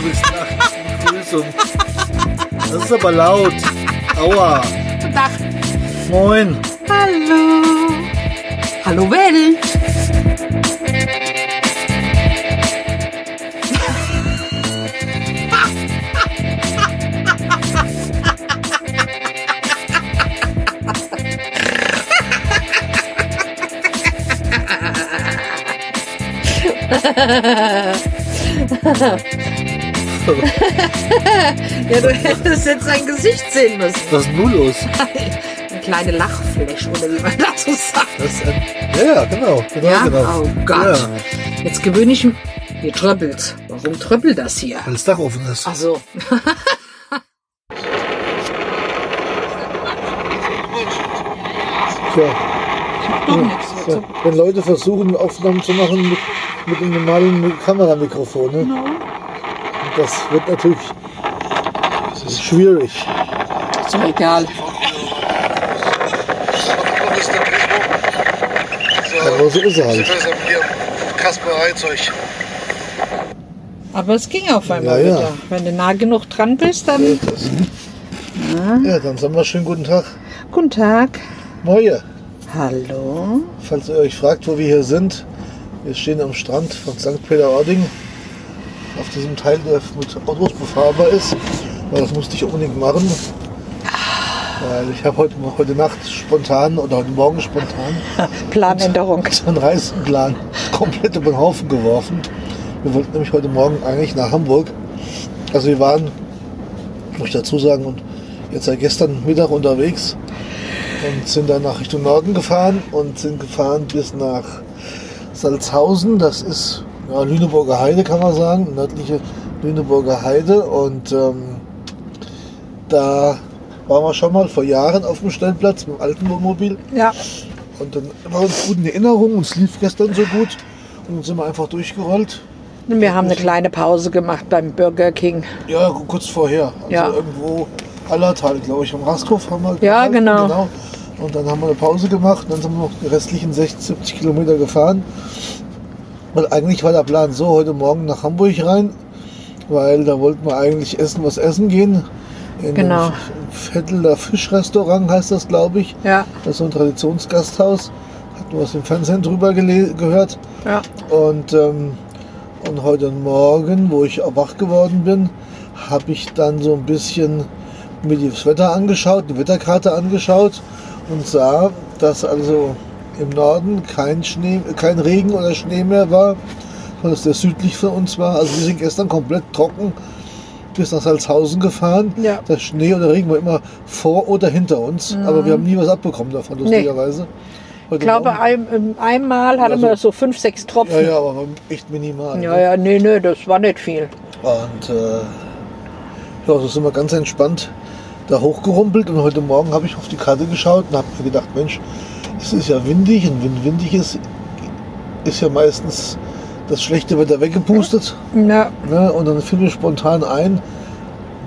du bist nachts. Begrüßung. Das ist aber laut. Aua. Guten. Moin. Hallo. Hallo Ja, du hättest jetzt sein Gesicht sehen müssen. Was ist denn nun los? Eine kleine Lachfläche, oder wie man dazu sagt. Das ein, ja, ja, genau. genau, Ja? genau. Oh Gott. Ja, Jetzt gewöhne ich mich. Hier tröppelt. Warum tröppelt das hier? weil das Dach offen ist. Ach so. Tja, ja, wenn Leute versuchen, Aufnahmen zu machen mit, mit einem normalen Kameramikrofon, ne? Das wird natürlich schwierig. Ist doch egal. Aber so ist er halt. Kasper. Aber es ging auf einmal Ja, ja. wieder. Wenn du nah genug dran bist, dann. Das. Ja, dann sagen wir schönen guten Tag. Guten Tag. Moje. Hallo. Falls ihr euch fragt, wo wir hier sind, wir stehen am Strand von St. Peter-Ording. Auf diesem Teil, der mit Autos befahrbar ist. Weil das musste ich unbedingt machen. Weil ich habe heute, heute Nacht spontan oder heute Morgen spontan Planänderung. einen Reisenplan komplett über den Haufen geworfen. Wir wollten nämlich heute Morgen eigentlich nach Hamburg. Also wir waren, muss ich dazu sagen, und jetzt seit gestern Mittag unterwegs und sind dann nach Richtung Norden gefahren und sind gefahren bis nach Salzhausen. Das ist ja, Lüneburger Heide, kann man sagen, nördliche Lüneburger Heide. Und ähm, da waren wir schon mal vor Jahren auf dem Stellplatz mit dem alten Wohnmobil. Ja. Und dann war uns gut in Erinnerung und es lief gestern so gut. Und dann sind wir einfach durchgerollt. Wir haben eine kleine Pause gemacht beim Burger King. Ja, kurz vorher. Also Ja. irgendwo Allertal, glaube ich, am Rasthof haben wir Ja, gehalten, genau. Und dann haben wir eine Pause gemacht und dann sind wir noch die restlichen 60, 70 Kilometer gefahren. Weil eigentlich war der Plan so, heute Morgen nach Hamburg rein, weil da wollten wir eigentlich essen, was essen gehen. In Genau. Vetteler Fischrestaurant heißt das, glaube ich. Ja. Das ist so ein Traditionsgasthaus. Hat nur aus dem Fernsehen drüber gehört. Ja. Und, ähm, und heute Morgen, wo ich wach geworden bin, habe ich dann so ein bisschen mir das Wetter angeschaut, die Wetterkarte angeschaut und sah, dass also im Norden kein Schnee, kein Regen oder Schnee mehr war, sondern dass der südlich von uns war. Also wir sind gestern komplett trocken bis nach Salzhausen gefahren. Ja. Der Schnee oder Regen war immer vor oder hinter uns, aber wir haben nie was abbekommen davon, lustigerweise. Heute Ich glaube, ein, ähm, einmal hatten Also- wir so fünf, sechs ja, Tropfen. ja, aber echt minimal. ja, ne? ja, nee, nee, das war nicht viel. Und äh, ja, so sind wir ganz entspannt da hochgerumpelt und heute Morgen habe ich auf die Karte geschaut und habe mir gedacht, Mensch, es ist ja windig und wenn windig ist, ist ja meistens das schlechte Wetter weggepustet. Ja. Ne? Und dann fiel mir spontan ein,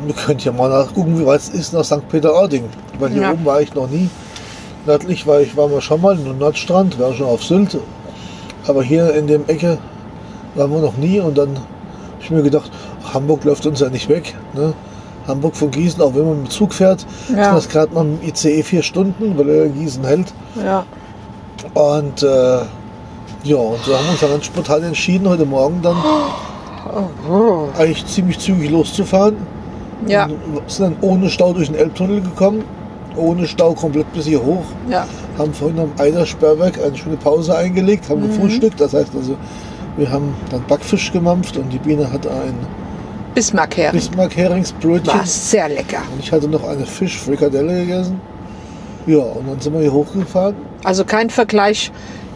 wir könnten ja mal nachgucken, wie weit es ist nach St. Peter-Ording. Weil hier Ja. oben war ich noch nie. Nördlich war ich, waren wir schon mal, im Nordstrand, war schon auf Sylt. Aber hier in dem Ecke waren wir noch nie und dann habe ich mir gedacht, Hamburg läuft uns ja nicht weg. Ne? Hamburg von Gießen, auch wenn man mit dem Zug fährt, Ja. sind das gerade mal im ICE vier Stunden, weil er in Gießen hält. Ja. Und äh, ja, und so haben wir uns dann ganz spontan entschieden, heute Morgen dann eigentlich ziemlich zügig loszufahren. Ja. Und sind dann ohne Stau durch den Elbtunnel gekommen, ohne Stau komplett bis hier hoch. Ja. Haben vorhin am Eidersperrwerk eine schöne Pause eingelegt, haben gefrühstückt. Das heißt also, wir haben dann Backfisch gemampft und die Biene hat ein Bismarck-Hering. Bismarck-Heringsbrötchen. War sehr lecker. Und ich hatte noch eine Fischfrikadelle gegessen. Ja, und dann sind wir hier hochgefahren. Also kein Vergleich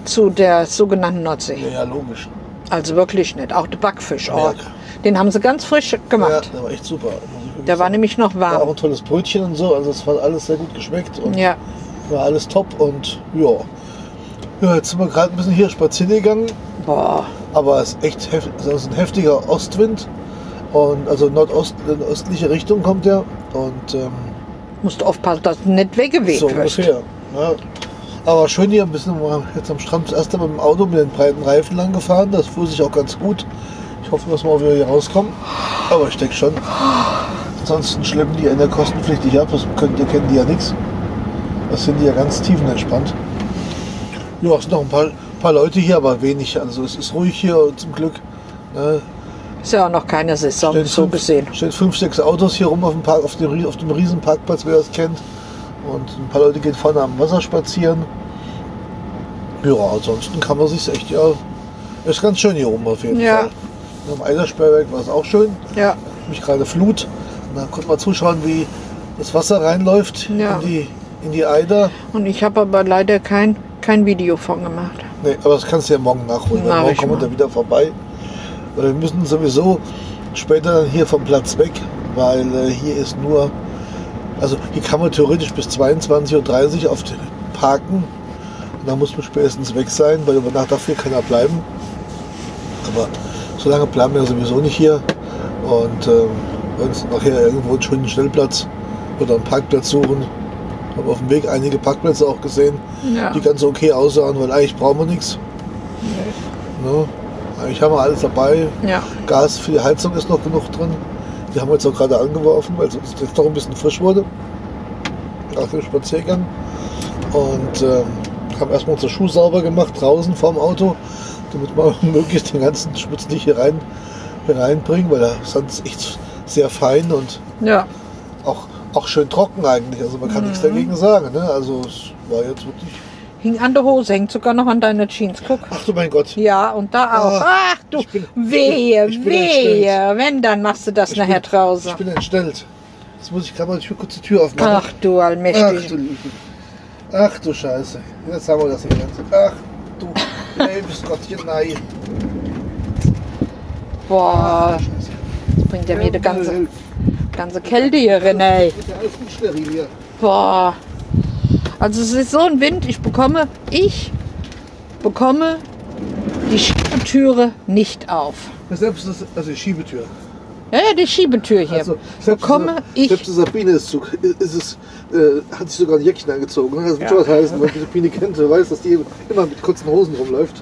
zu der sogenannten Nordsee. Ja, ja logisch. Also wirklich nicht. Auch der Backfisch. Oh, Ja. Den haben sie ganz frisch Ja, gemacht. der war echt super. Der war nämlich noch War auch warm. ein tolles Brötchen und so, also es war alles sehr gut geschmeckt und Ja. war alles top und ja. Ja, jetzt sind wir gerade ein bisschen hier spazieren gegangen, Boah. aber es ist echt hef es ist ein heftiger Ostwind und also Nordost in östliche Richtung kommt der und ähm, Musst aufpassen, dass du nicht weggeweht so wirst. ungefähr. Ja. Aber schön hier ein bisschen mal jetzt am Strand das erste Mal mit dem Auto mit den breiten Reifen lang gefahren, das fuhr sich auch ganz gut. Ich hoffe, dass wir auch wieder hier rauskommen. Aber ich denke schon. Ansonsten schleppen die Ende kostenpflichtig ab. Das können, die kennen die ja nichts. Das sind die ja ganz tiefenentspannt. Ja, es sind noch ein paar, paar Leute hier, aber wenig. Also es ist ruhig hier zum Glück. Ne? Ist ja auch noch keine Saison, Stehen so fünf- gesehen. Stehen fünf, sechs Autos hier rum auf dem, Park, auf dem, Rie- auf dem riesen Parkplatz, wer das kennt. Und ein paar Leute gehen vorne am Wasser spazieren. Ja, ansonsten kann man sich echt ja. Ist ganz schön hier oben auf jeden Ja. Fall. Am Eidersperrwerk war es auch schön. Ja, Mich gerade Flut. Und dann konnte man zuschauen, wie das Wasser reinläuft Ja. in, die, in die Eider. und ich habe aber leider kein, kein Video von gemacht. Nee, aber das kannst du ja morgen nachholen. Mach Morgen kommen wir da wieder vorbei. Weil wir müssen sowieso später dann hier vom Platz weg, weil äh, hier ist nur, also hier kann man theoretisch bis 22.30 Uhr auf den parken. Und dann muss man spätestens weg sein, weil über Nacht darf hier keiner bleiben. Aber so lange bleiben wir sowieso nicht hier. Und ähm, uns nachher irgendwo einen schönen Stellplatz oder einen Parkplatz suchen. Habe auf dem Weg einige Parkplätze auch gesehen, Ja. die ganz okay aussahen, weil eigentlich brauchen wir nichts. Ne? Eigentlich haben wir alles dabei. Ja, Gas für die Heizung ist noch genug drin. Die haben wir jetzt auch gerade angeworfen, weil es jetzt doch ein bisschen frisch wurde. Nach dem Spaziergang. Und ähm, haben erstmal unsere Schuhe sauber gemacht draußen vorm Auto, damit wir möglichst den ganzen Schmutz nicht hier rein hier reinbringen, weil der Sand ist echt sehr fein und ja. auch, auch schön trocken eigentlich. Also man kann nichts dagegen sagen. Ne? Also es war jetzt wirklich. Hing an der Hose, hängt sogar noch an deiner Jeans. Guck. Ach du mein Gott. Ja, und da auch. Ah, Ach du, ich bin- wehe, ich bin wehe. Wenn, dann machst du das Ich nachher bin- draußen. Ich bin entstellt. Jetzt muss ich gerade mal die Tür- kurz die Tür aufmachen. Ach du Ach allmächtig. du Liebe. Ach du Scheiße. Jetzt haben wir das hier. Ach du liebes Gottchen, nein. Boah, das bringt ja mir die ganze, ganze Kälte hier rein, ey. Ist ja alles unsteril hier. Boah. Also es ist so ein Wind, ich bekomme, ich bekomme die Schiebetüre nicht auf. Selbst das, also die Schiebetür. Ja, ja, die Schiebetür hier. Also selbst bekomme die- ich. Selbst die Sabine ist, zu, ist es, äh, hat sich sogar ein Jäckchen angezogen. ne? Das wird Ja. schon was heißen, weil die Sabine kennt, weiß, dass die immer mit kurzen Hosen rumläuft.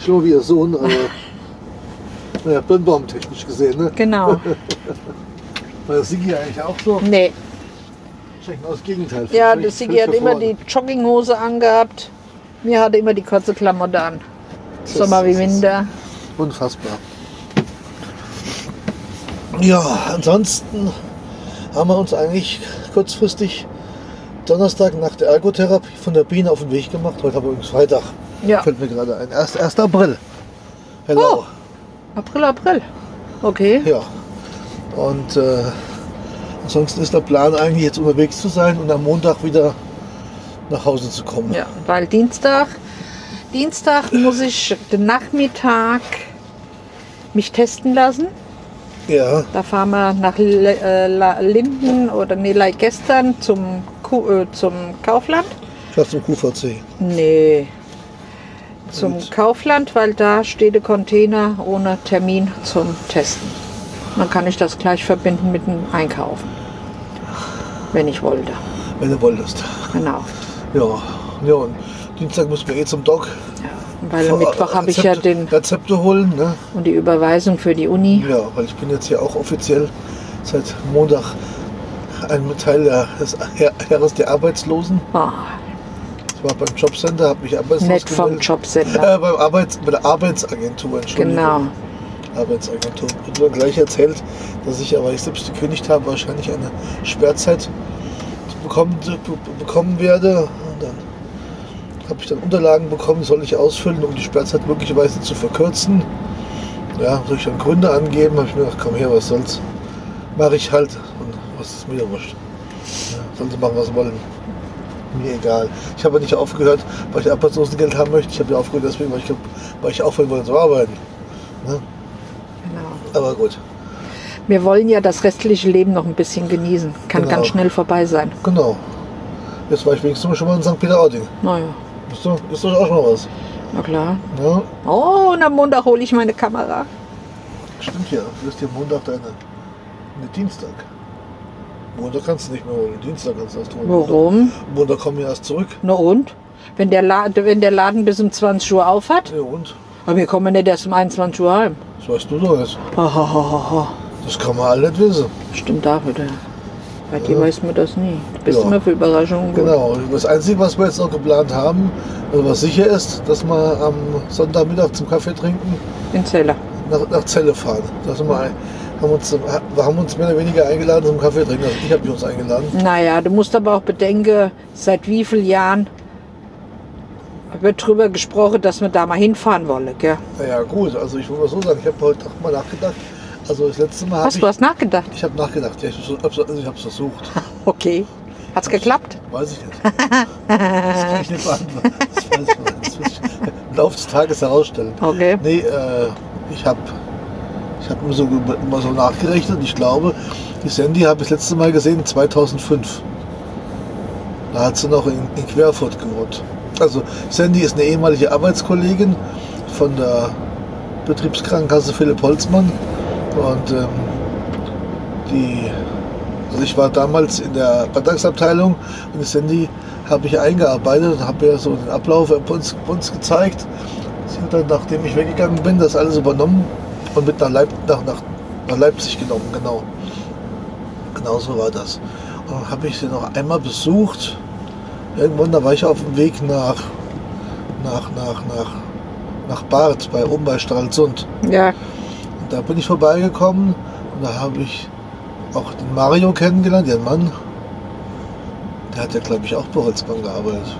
Schlimmer wie ihr Sohn, aber naja, birnbaumtechnisch gesehen, ne? Genau. War das Sigi eigentlich auch so? Nee. Genau das Gegenteil. Ja, das Sigi hat immer die Jogginghose angehabt. Mir hatte immer die kurze Klamotte an. Das Sommer wie Winter. Unfassbar. Ja, ansonsten haben wir uns eigentlich kurzfristig Donnerstag nach der Ergotherapie von der Biene auf den Weg gemacht. Heute haben wir übrigens Freitag. Ja. Fällt mir gerade ein. 1. 1. April. Hello. Oh. April, April. Okay. Ja. Und äh, ansonsten ist der Plan eigentlich jetzt unterwegs zu sein und am Montag wieder nach Hause zu kommen. Ja, weil Dienstag, Dienstag muss ich den Nachmittag mich testen lassen. Ja, Da fahren wir nach äh, Linden oder nee, like gestern zum, Ku äh, zum Kaufland. fast zum QVC. Nee, zum Und? Kaufland, weil da steht der Container ohne Termin zum Testen. Dann kann ich das gleich verbinden mit dem Einkaufen. Wenn ich wollte. Wenn du wolltest. Genau. Ja, ja und Dienstag müssen wir eh zum Doc. Ja. Weil am Mittwoch habe ich ja den Rezepte holen, ne? und die Überweisung für die Uni. Ja, weil ich bin jetzt hier auch offiziell seit Montag ein Teil der, des Heeres der Arbeitslosen. Ah, Ich war beim Jobcenter, habe mich arbeitslos vom gemeldet. Jobcenter. Äh, beim Arbeits, bei der Arbeitsagentur, Entschuldigung. Genau. Arbeitsagentur. Und mir gleich erzählt, dass ich, aber ich selbst gekündigt habe, wahrscheinlich eine Sperrzeit bekommen, be- bekommen werde. Und dann habe ich dann Unterlagen bekommen, soll ich ausfüllen, um die Sperrzeit möglicherweise zu verkürzen. Ja, soll ich dann Gründe angeben? Habe ich mir gedacht, komm her, was soll's. Mache ich halt. Und was ist mir wurscht. Ja, sollen sie machen, was sie wollen. Mir egal. Ich habe nicht aufgehört, weil ich Arbeitslosengeld haben möchte. Ich habe ja aufgehört deswegen, weil ich, weil ich aufhören wollte zu arbeiten. Ne? Aber gut, Wir wollen ja das restliche Leben noch ein bisschen genießen. Kann Genau. ganz schnell vorbei sein. genau. Jetzt war ich wenigstens schon mal in St. Peter-Ording. Naja, Ist doch, ist doch auch schon mal was. na klar. Ja, Oh, und am Montag hole ich meine Kamera. stimmt ja. Du wirst dir Montag deine, ne Dienstag. Montag kannst du nicht mehr holen. Dienstag kannst du erst holen. Warum? Montag kommen wir erst zurück. Na und? Wenn der, Laden, wenn der Laden bis um 20 Uhr auf hat? Ja, und? Aber wir kommen nicht erst um 21 Uhr heim. Das weißt du doch jetzt. Ha, ha, ha, ha, ha. Das kann man alle nicht wissen. Stimmt auch wieder. Bei dir weiß man das nie. Du bist Ja. immer für Überraschungen gut. Genau. Das Einzige, was wir jetzt noch geplant haben, also was sicher ist, dass wir am Sonntagmittag zum Kaffee trinken In Zeller. nach, nach Celle fahren. Da sind wir, haben uns, wir haben uns mehr oder weniger eingeladen zum Kaffee trinken. Also ich habe uns eingeladen. Naja, du musst aber auch bedenken, seit wie vielen Jahren wird drüber gesprochen, dass wir da mal hinfahren wollen. Gell? Naja gut, also ich will mal so sagen, ich habe heute auch mal nachgedacht. Also das letzte Mal Hast du hast nachgedacht? Ich habe nachgedacht, ja, ich habe also es versucht. Okay. Hat's geklappt? Weiß ich nicht. Das kann ich nicht beantworten. Das weiß ich nicht. Das im Laufe des Tages herausstellen. Okay. Nee, äh, ich habe ich hab immer so, immer so nachgerechnet. Ich glaube, die Sandy habe ich das letzte Mal gesehen 2005. Da hat sie noch in, in Querfurt gewohnt. Also Sandy ist eine ehemalige Arbeitskollegin von der Betriebskrankenkasse Philipp Holzmann. Und ähm, die, also ich war damals in der Balltagsabteilung und Sandy habe ich eingearbeitet und habe ja so den Ablauf uns, uns gezeigt. Sie hat dann, nachdem ich weggegangen bin, das alles übernommen und mit nach, Leip nach, nach, nach Leipzig genommen, genau. Genau so war das. Und dann habe ich sie noch einmal besucht. Irgendwann, da war ich auf dem Weg nach, nach, nach, nach, nach Barth, bei, oben bei Stralsund. Ja. Und da bin ich vorbeigekommen und da habe ich auch den Mario kennengelernt, den Mann. Der hat ja, glaube ich, auch bei Holzmann gearbeitet.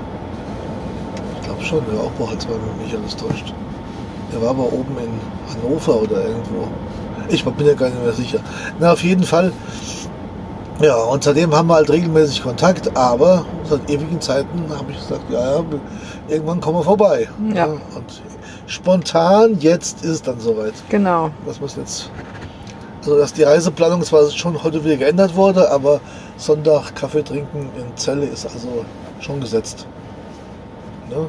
Ich glaube schon, der war auch bei Holzmann, wenn mich alles täuscht. Der war aber oben in Hannover oder irgendwo. Ich bin ja gar nicht mehr sicher. Na, auf jeden Fall. Ja, und seitdem haben wir halt regelmäßig Kontakt, aber seit ewigen Zeiten habe ich gesagt, ja, ja, irgendwann kommen wir vorbei. Ja. Und spontan, jetzt ist es dann soweit Genau. was muss jetzt. Also dass die Reiseplanung zwar schon heute wieder geändert wurde, aber Sonntag Kaffee trinken in Celle ist also schon gesetzt. Ne?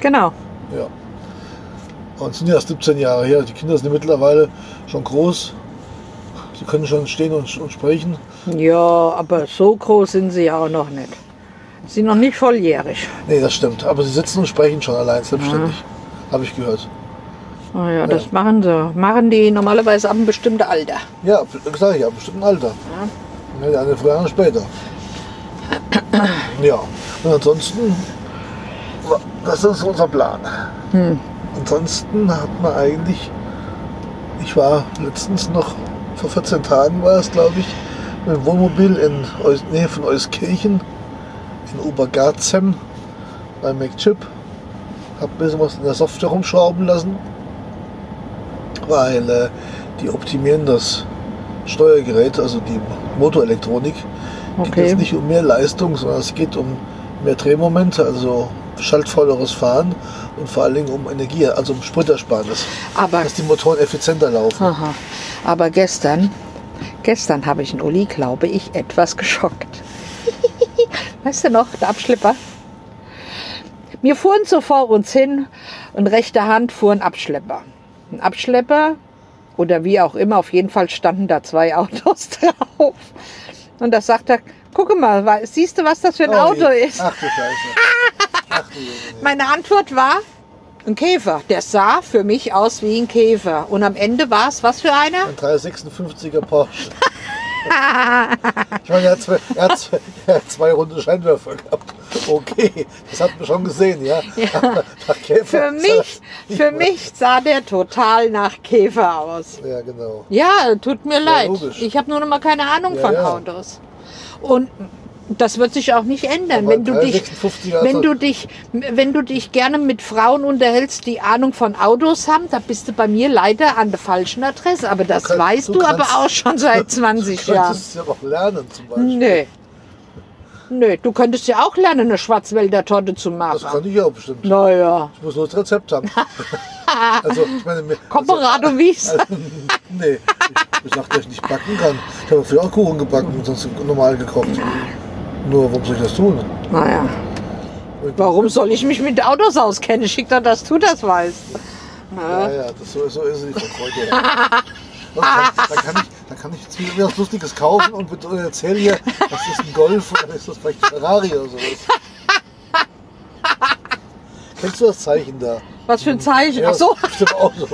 Genau. Ja. Und es sind ja erst 17 Jahre her. Die Kinder sind mittlerweile schon groß. Sie können schon stehen und, und sprechen. Ja, aber so groß sind sie ja auch noch nicht. Sie sind noch nicht volljährig. Nee, das stimmt. Aber sie sitzen und sprechen schon allein, selbstständig. Habe ich gehört. Oh ja, das machen sie. Machen die normalerweise ab einem bestimmten Alter. Ja, sag ich ja, bestimmt ein Alter. Ja. Der eine früher, der andere später. Ja, und ansonsten, das ist unser Plan. Ansonsten hat man eigentlich, ich war letztens noch, vor 14 Tagen war es, glaube ich, mit dem Wohnmobil in Eus, Nähe von Euskirchen in Obergarzem bei MacChip. Hab ein bisschen was in der Software rumschrauben lassen, weil äh, die optimieren das Steuergerät, also die Motorelektronik. Geht Okay. jetzt nicht um mehr Leistung, sondern es geht um mehr Drehmomente, also schaltvolleres Fahren und vor allen Dingen um Energie, also um Spritersparnis, Aber, dass die Motoren effizienter laufen. aha. Aber gestern, gestern habe ich einen Uli, glaube ich, etwas geschockt. weißt du noch, der Abschlepper? Wir fuhren so vor uns hin und rechter Hand fuhr ein Abschlepper. Ein Abschlepper oder wie auch immer, auf jeden Fall standen da zwei Autos drauf. Und da sagt er, gucke mal, siehst du, was das für ein Oh, Auto je. ist? Ach du Scheiße. Ach. Meine Antwort war ein Käfer. Der sah für mich aus wie ein Käfer. Und am Ende war es was für einer? Ein 356er Porsche. Ich meine, er hat, zwei, er, hat zwei, er hat zwei runde Scheinwerfer gehabt. Okay, das hat man schon gesehen, ja. Käfer Für mich, für mich sah der total nach Käfer aus. Ja, genau. Ja, tut mir leid. logisch. Ich habe nur noch mal keine Ahnung Ja, von ja. Autos. Und das wird sich auch nicht ändern, Aber wenn du dich 356er wenn also- du dich wenn du dich gerne mit Frauen unterhältst, die Ahnung von Autos haben, da bist du bei mir leider an der falschen Adresse, aber das kann- weißt du du, aber auch schon seit 20 Du Jahren. könntest es ja auch lernen zum Beispiel. Nee. Nee, du könntest ja auch lernen, eine Schwarzwälder Torte zu Das machen. kann ich ja bestimmt. Naja, Ich muss nur das Rezept haben. also, ich meine, mir- Koperado Wies. Also, nee, ich, ich sag, dass ich nicht backen kann. Ich habe früher auch Kuchen gebacken und sonst normal gekocht. Nur, warum soll ich das tun? Naja. Warum soll ich mich mit Autos auskennen? Schick doch, dass du das weißt. Ja, ja, das, so, so ist es nicht dann, dann, kann ich, dann kann ich jetzt wieder was Lustiges kaufen und erzähle hier, das ist ein Golf dann ist das vielleicht ein Ferrari oder sowas. Kennst du das Zeichen da? Was für ein Zeichen? Ja, Ach so. das stimmt auch so.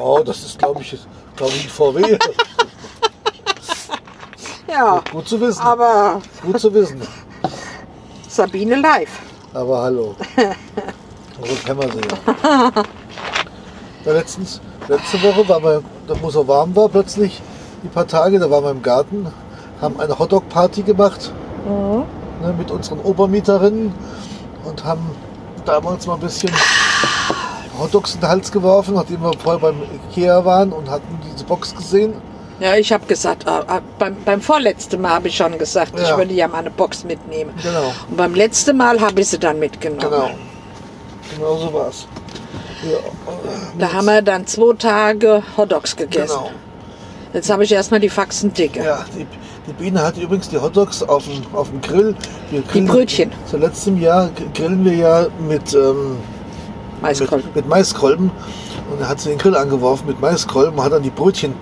Oh, das ist, glaube ich, glaube ich, ein VW. Ja. Gut zu wissen. Aber Gut zu wissen. Sabine live. Aber hallo. So kennen wir sie ja. ja letztens, letzte Woche wir, da wo es so warm war, plötzlich die paar Tage, da waren wir im Garten, haben eine Hotdog-Party gemacht ne, mit unseren Obermieterinnen und haben damals mal ein bisschen Hotdogs in den Hals geworfen, nachdem wir vorher beim Ikea waren und hatten diese Box gesehen. Ja, ich habe gesagt, äh, äh, beim, beim vorletzten Mal habe ich schon gesagt, ich Ja. würde ja mal eine Box mitnehmen. Genau, Und beim letzten Mal habe ich sie dann mitgenommen. genau. Genau so war's. Ja, Da haben wir dann zwei Tage Hotdogs gegessen. genau. Jetzt habe ich erstmal die Faxen dicke. Ja, die, die Biene hat übrigens die Hotdogs auf dem, auf dem Grill. Wir grillen, Brötchen. Seit letztem Jahr grillen wir ja mit, ähm, Maiskolben. mit, mit Maiskolben. Und da hat sie den Grill angeworfen mit Maiskolben und hat dann die Brötchen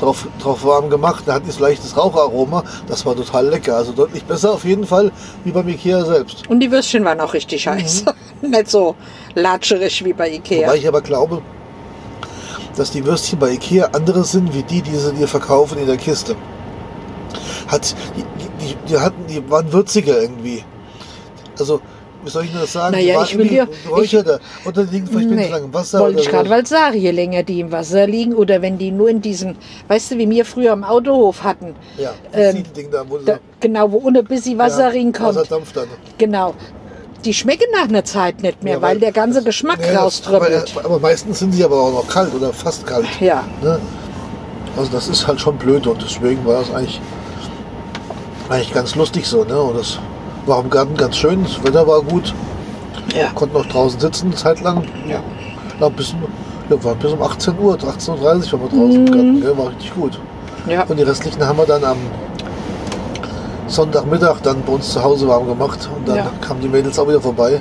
drauf, drauf warm gemacht. Da hat die so leichtes Raucharoma. Das war total lecker. Also deutlich besser auf jeden Fall wie beim Ikea selbst. Und die Würstchen waren auch richtig heiß. Nicht so latscherig wie bei Ikea. Wobei ich aber glaube, dass die Würstchen bei Ikea andere sind, wie die, die sie dir verkaufen in der Kiste. Hat, die, die, die, die hatten, die waren würziger irgendwie. Also, wie soll ich das sagen? Naja, ich will irgendwie dir- geräucherter. Oder die liegen vielleicht Nee, lang im Wasser. wollte ich gerade so. sagen, je länger die im Wasser liegen oder wenn die nur in diesen, weißt du, wie wir früher im Autohof hatten, Ja, das ähm, Siedelding da, wo da, genau, wo ohne bisschen Wasser ja, reinkommt. Wasserdampf dann. Genau. Die schmecken nach einer Zeit nicht mehr, Ja, weil, der ganze Geschmack nee, rauströppelt. Aber, aber meistens sind sie aber auch noch kalt oder fast kalt. Ja. Ne? Also das ist halt schon blöd und deswegen war das eigentlich, eigentlich ganz lustig so. Ne? Und das war im Garten ganz schön, das Wetter war gut, Ja. konnten auch draußen sitzen eine Zeit lang. Ja. Ja, bis, um- ja, war bis um 18 Uhr, 18.30 Uhr waren wir draußen im Garten, gell? war richtig gut. ja. Und die restlichen haben wir dann am Sonntagmittag dann bei uns zu Hause warm gemacht und dann Ja. kamen die Mädels auch wieder vorbei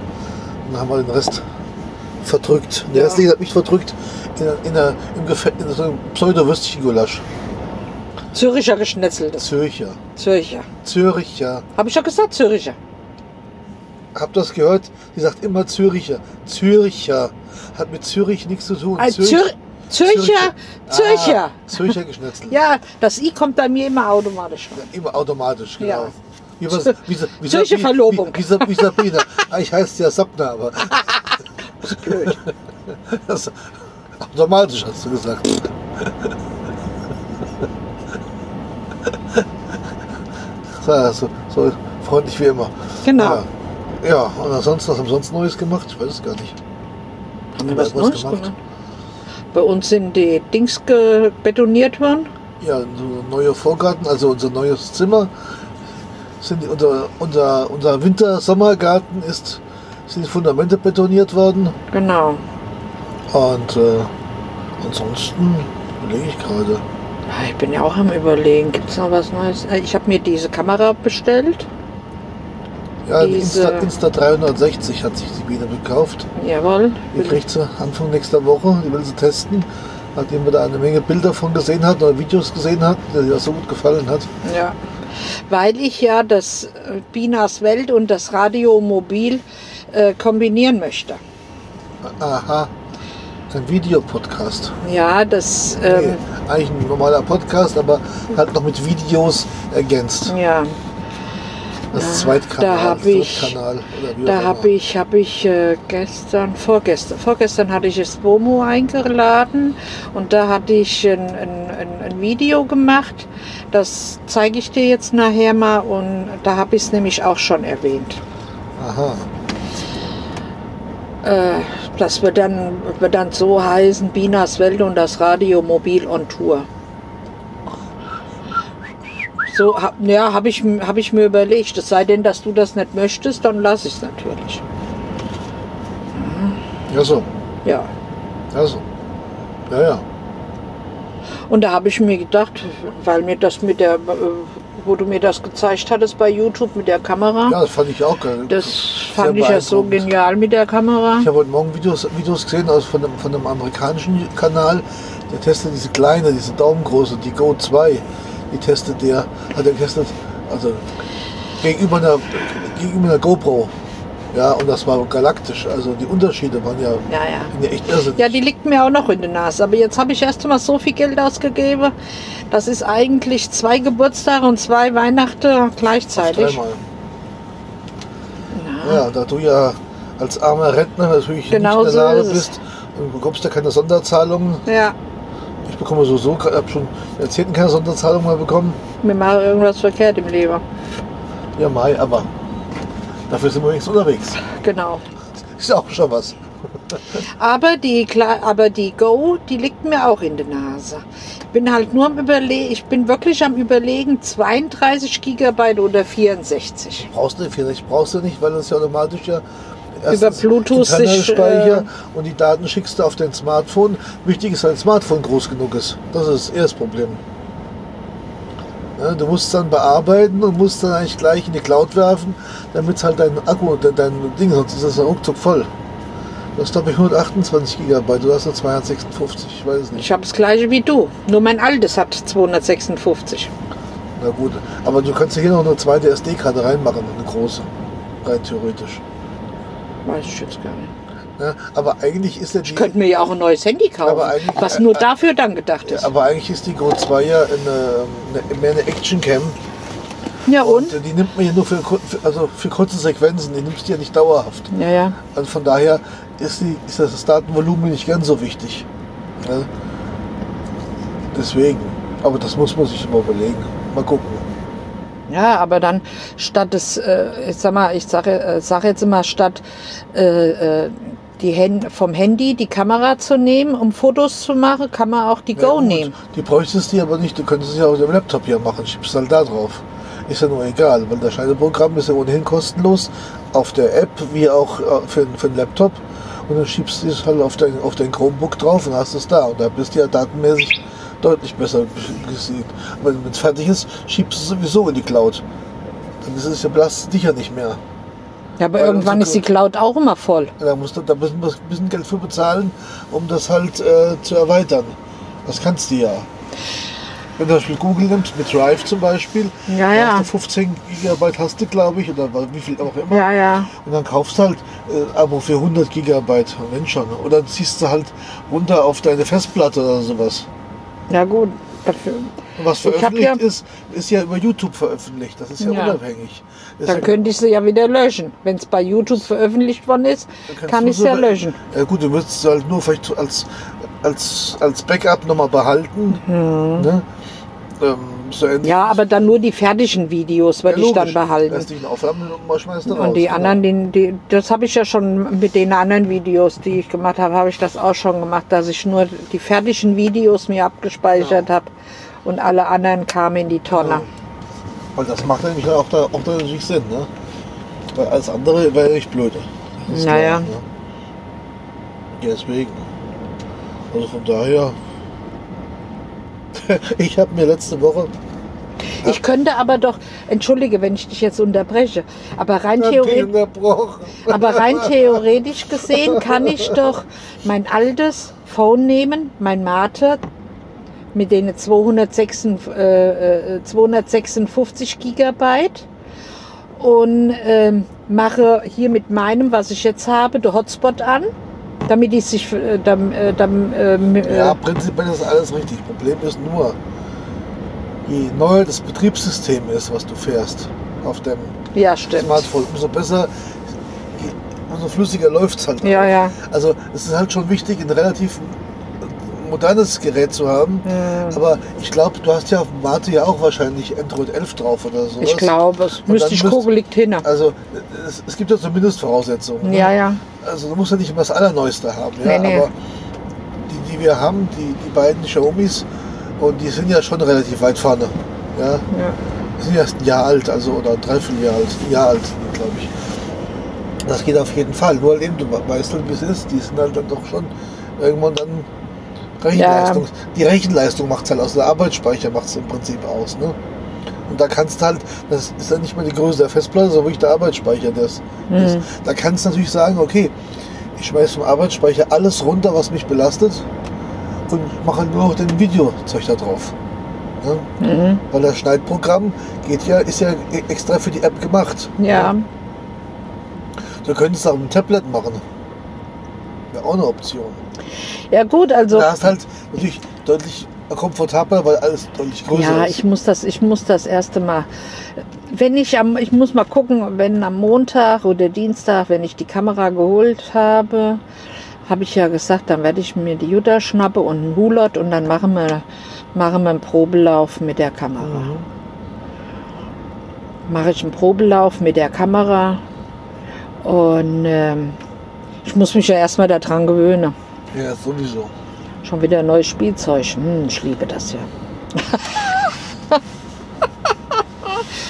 und dann haben wir den Rest verdrückt. Der Ja. restliche hat mich verdrückt in, in, einer, im Gefä in so einem Pseudo-Würstchen-Gulasch. Züricher geschnetzeltes. Zürcher. Zürcher. Züricher. Habe ich schon gesagt, Züricher. Habt ihr das gehört? Die sagt immer Züricher. Züricher. Hat mit Zürich nichts zu tun. Ein Zürich- Zür Zürcher. Zürcher. Ah, Zürcher geschnetzelt. Ja, das I kommt bei mir immer automatisch rein. Immer automatisch, genau. Ja. Wie, was, wie, wie, Zürcher wie, Verlobung. Wie, wie, wie Sabine. Ah, Ich heiße ja Sabna, aber Das ist blöd. das, automatisch hast du gesagt. So, so, so freundlich wie immer. Genau. Ja. ja, und ansonsten, was haben wir sonst Neues gemacht? Ich weiß es gar nicht. Haben wir was Neues gemacht? gemacht? Bei uns sind die Dings betoniert worden. Ja, so neuer Vorgarten, also unser neues Zimmer. Sind unser, unser, unser Winter-Sommergarten ist sind die Fundamente betoniert worden. Genau. Und äh, ansonsten überlege ich gerade. Ah, Ich bin ja auch am überlegen, gibt es noch was Neues? Äh, Ich habe mir diese Kamera bestellt. Ja, die Insta, Insta 360 hat sich die Biene gekauft. Jawohl. Die kriegt sie Anfang nächster Woche. Die will sie testen. Nachdem wir da eine Menge Bilder von gesehen hat oder Videos gesehen hat, die ihr so gut gefallen hat. Ja. Weil ich ja das äh, Binas Welt und das Radio Mobil äh, kombinieren möchte. Aha. Ein Videopodcast. Ja, das. Nee, Ähm, eigentlich ein normaler Podcast, aber halt noch mit Videos ergänzt. ja, Das Zweitkanal, da hab ich- da habe ich, hab ich äh, gestern, vorgestern, vorgestern hatte ich das Bomo eingeladen und da hatte ich ein, ein, ein, ein Video gemacht. Das zeige ich dir jetzt nachher mal und da habe ich es nämlich auch schon erwähnt. Aha. Äh, das wird dann, wird dann so heißen, Binas Welt und das Radio Mobil on Tour. So, ja, habe ich, hab ich mir überlegt. Es sei denn, dass du das nicht möchtest, dann lasse ich es natürlich. Ja so. Ja. Ja so. Ja, ja. Und da habe ich mir gedacht, weil mir das mit der, äh, wo du mir das gezeigt hattest bei YouTube mit der Kamera, Ja, das fand ich auch geil. das fand ich ja so genial mit der Kamera. Ich habe heute Morgen Videos, Videos gesehen aus von einem, von einem amerikanischen Kanal. Der testet diese kleine, diese daumengroße, die Go 2. Die testet der, hat er getestet, also gegenüber einer, gegenüber einer GoPro. Ja, und das war galaktisch. Also die Unterschiede waren ja, Ja, ja. ja echt irrsinnig. Ja, die liegt mir auch noch in der Nase. Aber jetzt habe ich erst mal so viel Geld ausgegeben. Das ist eigentlich zwei Geburtstage und zwei Weihnachten gleichzeitig. Dreimal. Ja, da du ja als armer Rentner natürlich Genau nicht in so der Lage es. bist und bekommst ja keine Sonderzahlungen. Ja, Ich bekomme sowieso, ich habe schon Jahrzehnten keine Sonderzahlung mehr bekommen. wir machen irgendwas verkehrt im Leben. Ja, Mai, aber dafür sind wir wenigstens unterwegs. Genau. Ist ja auch schon was. Aber die, aber die Go, die liegt mir auch in der Nase. Ich bin halt nur am Überlegen, ich bin wirklich am Überlegen, 32 Gigabyte oder 64. Brauchst du 64 brauchst du nicht, weil das ja automatisch ja Über Bluetooth sich, Speicher äh, und die Daten schickst du auf dein Smartphone. Wichtig ist, dass dein Smartphone groß genug ist. Das ist das erste Problem. Ja, du musst dann bearbeiten und musst dann eigentlich gleich in die Cloud werfen, damit es halt dein Akku, dein, dein Ding, sonst ist das ruckzuck voll. Das ist glaube ich 128 Gigabyte, du hast nur 256, ich weiß es nicht. Ich habe das gleiche wie du. Nur mein altes hat 256. Na gut, aber du kannst ja hier noch eine zweite SD-Karte reinmachen, eine große, rein theoretisch. Weiß ich jetzt gar nicht. Ja, aber eigentlich ist ja die, Ich könnte mir ja auch ein neues Handy kaufen, was nur dafür dann gedacht ist. aber eigentlich ist die Go 2 ja eine, eine, mehr eine Action-Cam. Ja und? Und die nimmt man ja nur für, für, also für kurze Sequenzen, die nimmst du ja nicht dauerhaft. Ja, ja. Also von daher ist, die, ist das Datenvolumen nicht ganz so wichtig. Ja. Deswegen. Aber das muss man sich immer überlegen. Mal gucken. Ja, aber dann statt des, äh, ich sag mal, ich sage äh, sag jetzt immer, statt äh, äh, die Hand, vom Handy die Kamera zu nehmen, um Fotos zu machen, kann man auch die Ja, Go gut, nehmen. Die bräuchtest du aber nicht. Du könntest es ja auf dem Laptop hier machen. Schiebst halt da drauf. Ist ja nur egal, weil das Schneideprogramm ist ja ohnehin kostenlos. Auf der App wie auch äh, für, für den Laptop. Und dann schiebst du es halt auf dein, auf dein Chromebook drauf und hast es da. Und da bist du ja datenmäßig deutlich besser gesehen. Aber wenn es fertig ist, schiebst du es sowieso in die Cloud. Dann ist es ja belastet dich ja nicht mehr. Ja, aber Weil irgendwann ist die Cloud auch immer voll. Da musst du da müssen wir ein bisschen Geld für bezahlen, um das halt äh, zu erweitern. Das kannst du ja. Wenn du zum Beispiel Google nimmst, mit Drive zum Beispiel, Ja, ja. hast du 15 Gigabyte hast du, glaube ich, oder wie viel auch immer. Ja, ja. Und dann kaufst du halt äh, Abo für 100 Gigabyte, wenn schon. Oder ziehst du halt runter auf deine Festplatte oder sowas. Ja gut. Dafür. Und was veröffentlicht ja- ist, ist ja über YouTube veröffentlicht. Das ist ja, Ja. unabhängig. Ist Dann ja- könnte ich sie ja wieder löschen. Wenn es bei YouTube veröffentlicht worden ist, kann ich sie ja löschen. Ja gut, du müsstest halt nur vielleicht als, als, als Backup nochmal behalten. Ne? Ähm, so Mhm. Ja, aber dann nur die fertigen Videos würde Ja, ich dann behalten. Mal schmeißt du raus. Und die genau. anderen, die, die, das habe ich ja schon mit den anderen Videos, die ich gemacht habe, habe ich das auch schon gemacht, dass ich nur die fertigen Videos mir abgespeichert habe und alle anderen kamen in die Tonne. Weil das macht nämlich auch da, auch da natürlich Sinn. Ne? Weil alles andere wäre echt blöd. Das Naja. Ne? Ja, deswegen. Also von daher. ich habe mir letzte Woche. Ich könnte aber doch, entschuldige, wenn ich dich jetzt unterbreche, aber rein, theoretisch, aber rein theoretisch gesehen kann ich doch mein altes Phone nehmen, mein Mate, mit den 256, äh, äh, 256 Gigabyte und ähm, mache hier mit meinem, was ich jetzt habe, den Hotspot an, damit ich sich, äh, dann, äh, dann, ähm, äh, Ja, prinzipiell ist alles richtig. Problem ist nur, je neuer das Betriebssystem ist, was du fährst auf dem ja, stimmt. Smartphone, umso besser, umso flüssiger läuft es halt. Ja, ja. Also es ist halt schon wichtig, ein relativ modernes Gerät zu haben. Mhm. Aber ich glaube, du hast ja auf dem Mate ja auch wahrscheinlich Android 11 drauf oder so. Ich glaube, es müsste ich gucken, liegt hin. Also es, es gibt ja zumindest Voraussetzungen. ne? Ja, ja. Also du musst ja nicht immer das Allerneueste haben. Ja? Nee, nee. Aber die, die wir haben, die, die beiden Xiaomis, und die sind ja schon relativ weit vorne. Ja? ja. Die sind ja erst ein Jahr alt, also oder ein Dreivierteljahr alt, ein Jahr alt, glaube ich. Das geht auf jeden Fall. Nur eben, du weißt halt, wie es ist. Die sind halt dann doch schon irgendwann dann Rechenleistung. Die Rechenleistung macht es halt aus. Der Arbeitsspeicher macht es im Prinzip aus. Ne? Und da kannst du halt, das ist dann nicht mehr die Größe der Festplatte, sondern wirklich der Arbeitsspeicher. Das, das, da kannst du natürlich sagen, okay, ich schmeiß vom Arbeitsspeicher alles runter, was mich belastet und mache nur noch den Videozeug da drauf. Ne? Weil das Schneidprogramm geht ja, ist ja extra für die App gemacht. Ja, Du könntest auch ein Tablet machen. Wäre auch eine Option. Ja gut, also Da hast halt natürlich deutlich komfortabler, weil alles deutlich größer ja, ist. ich muss das, ich muss das erste Mal, wenn ich am, ich muss mal gucken, wenn am Montag oder Dienstag, wenn ich die Kamera geholt habe, habe ich ja gesagt, dann werde ich mir die Jutta schnappe und einen Hulot und dann machen wir, machen wir einen Probelauf mit der Kamera. Mhm. Mache ich einen Probelauf mit der Kamera und ähm, ich muss mich ja erstmal daran gewöhnen. Ja, sowieso. Schon wieder ein neues Spielzeug. Hm, ich liebe das ja.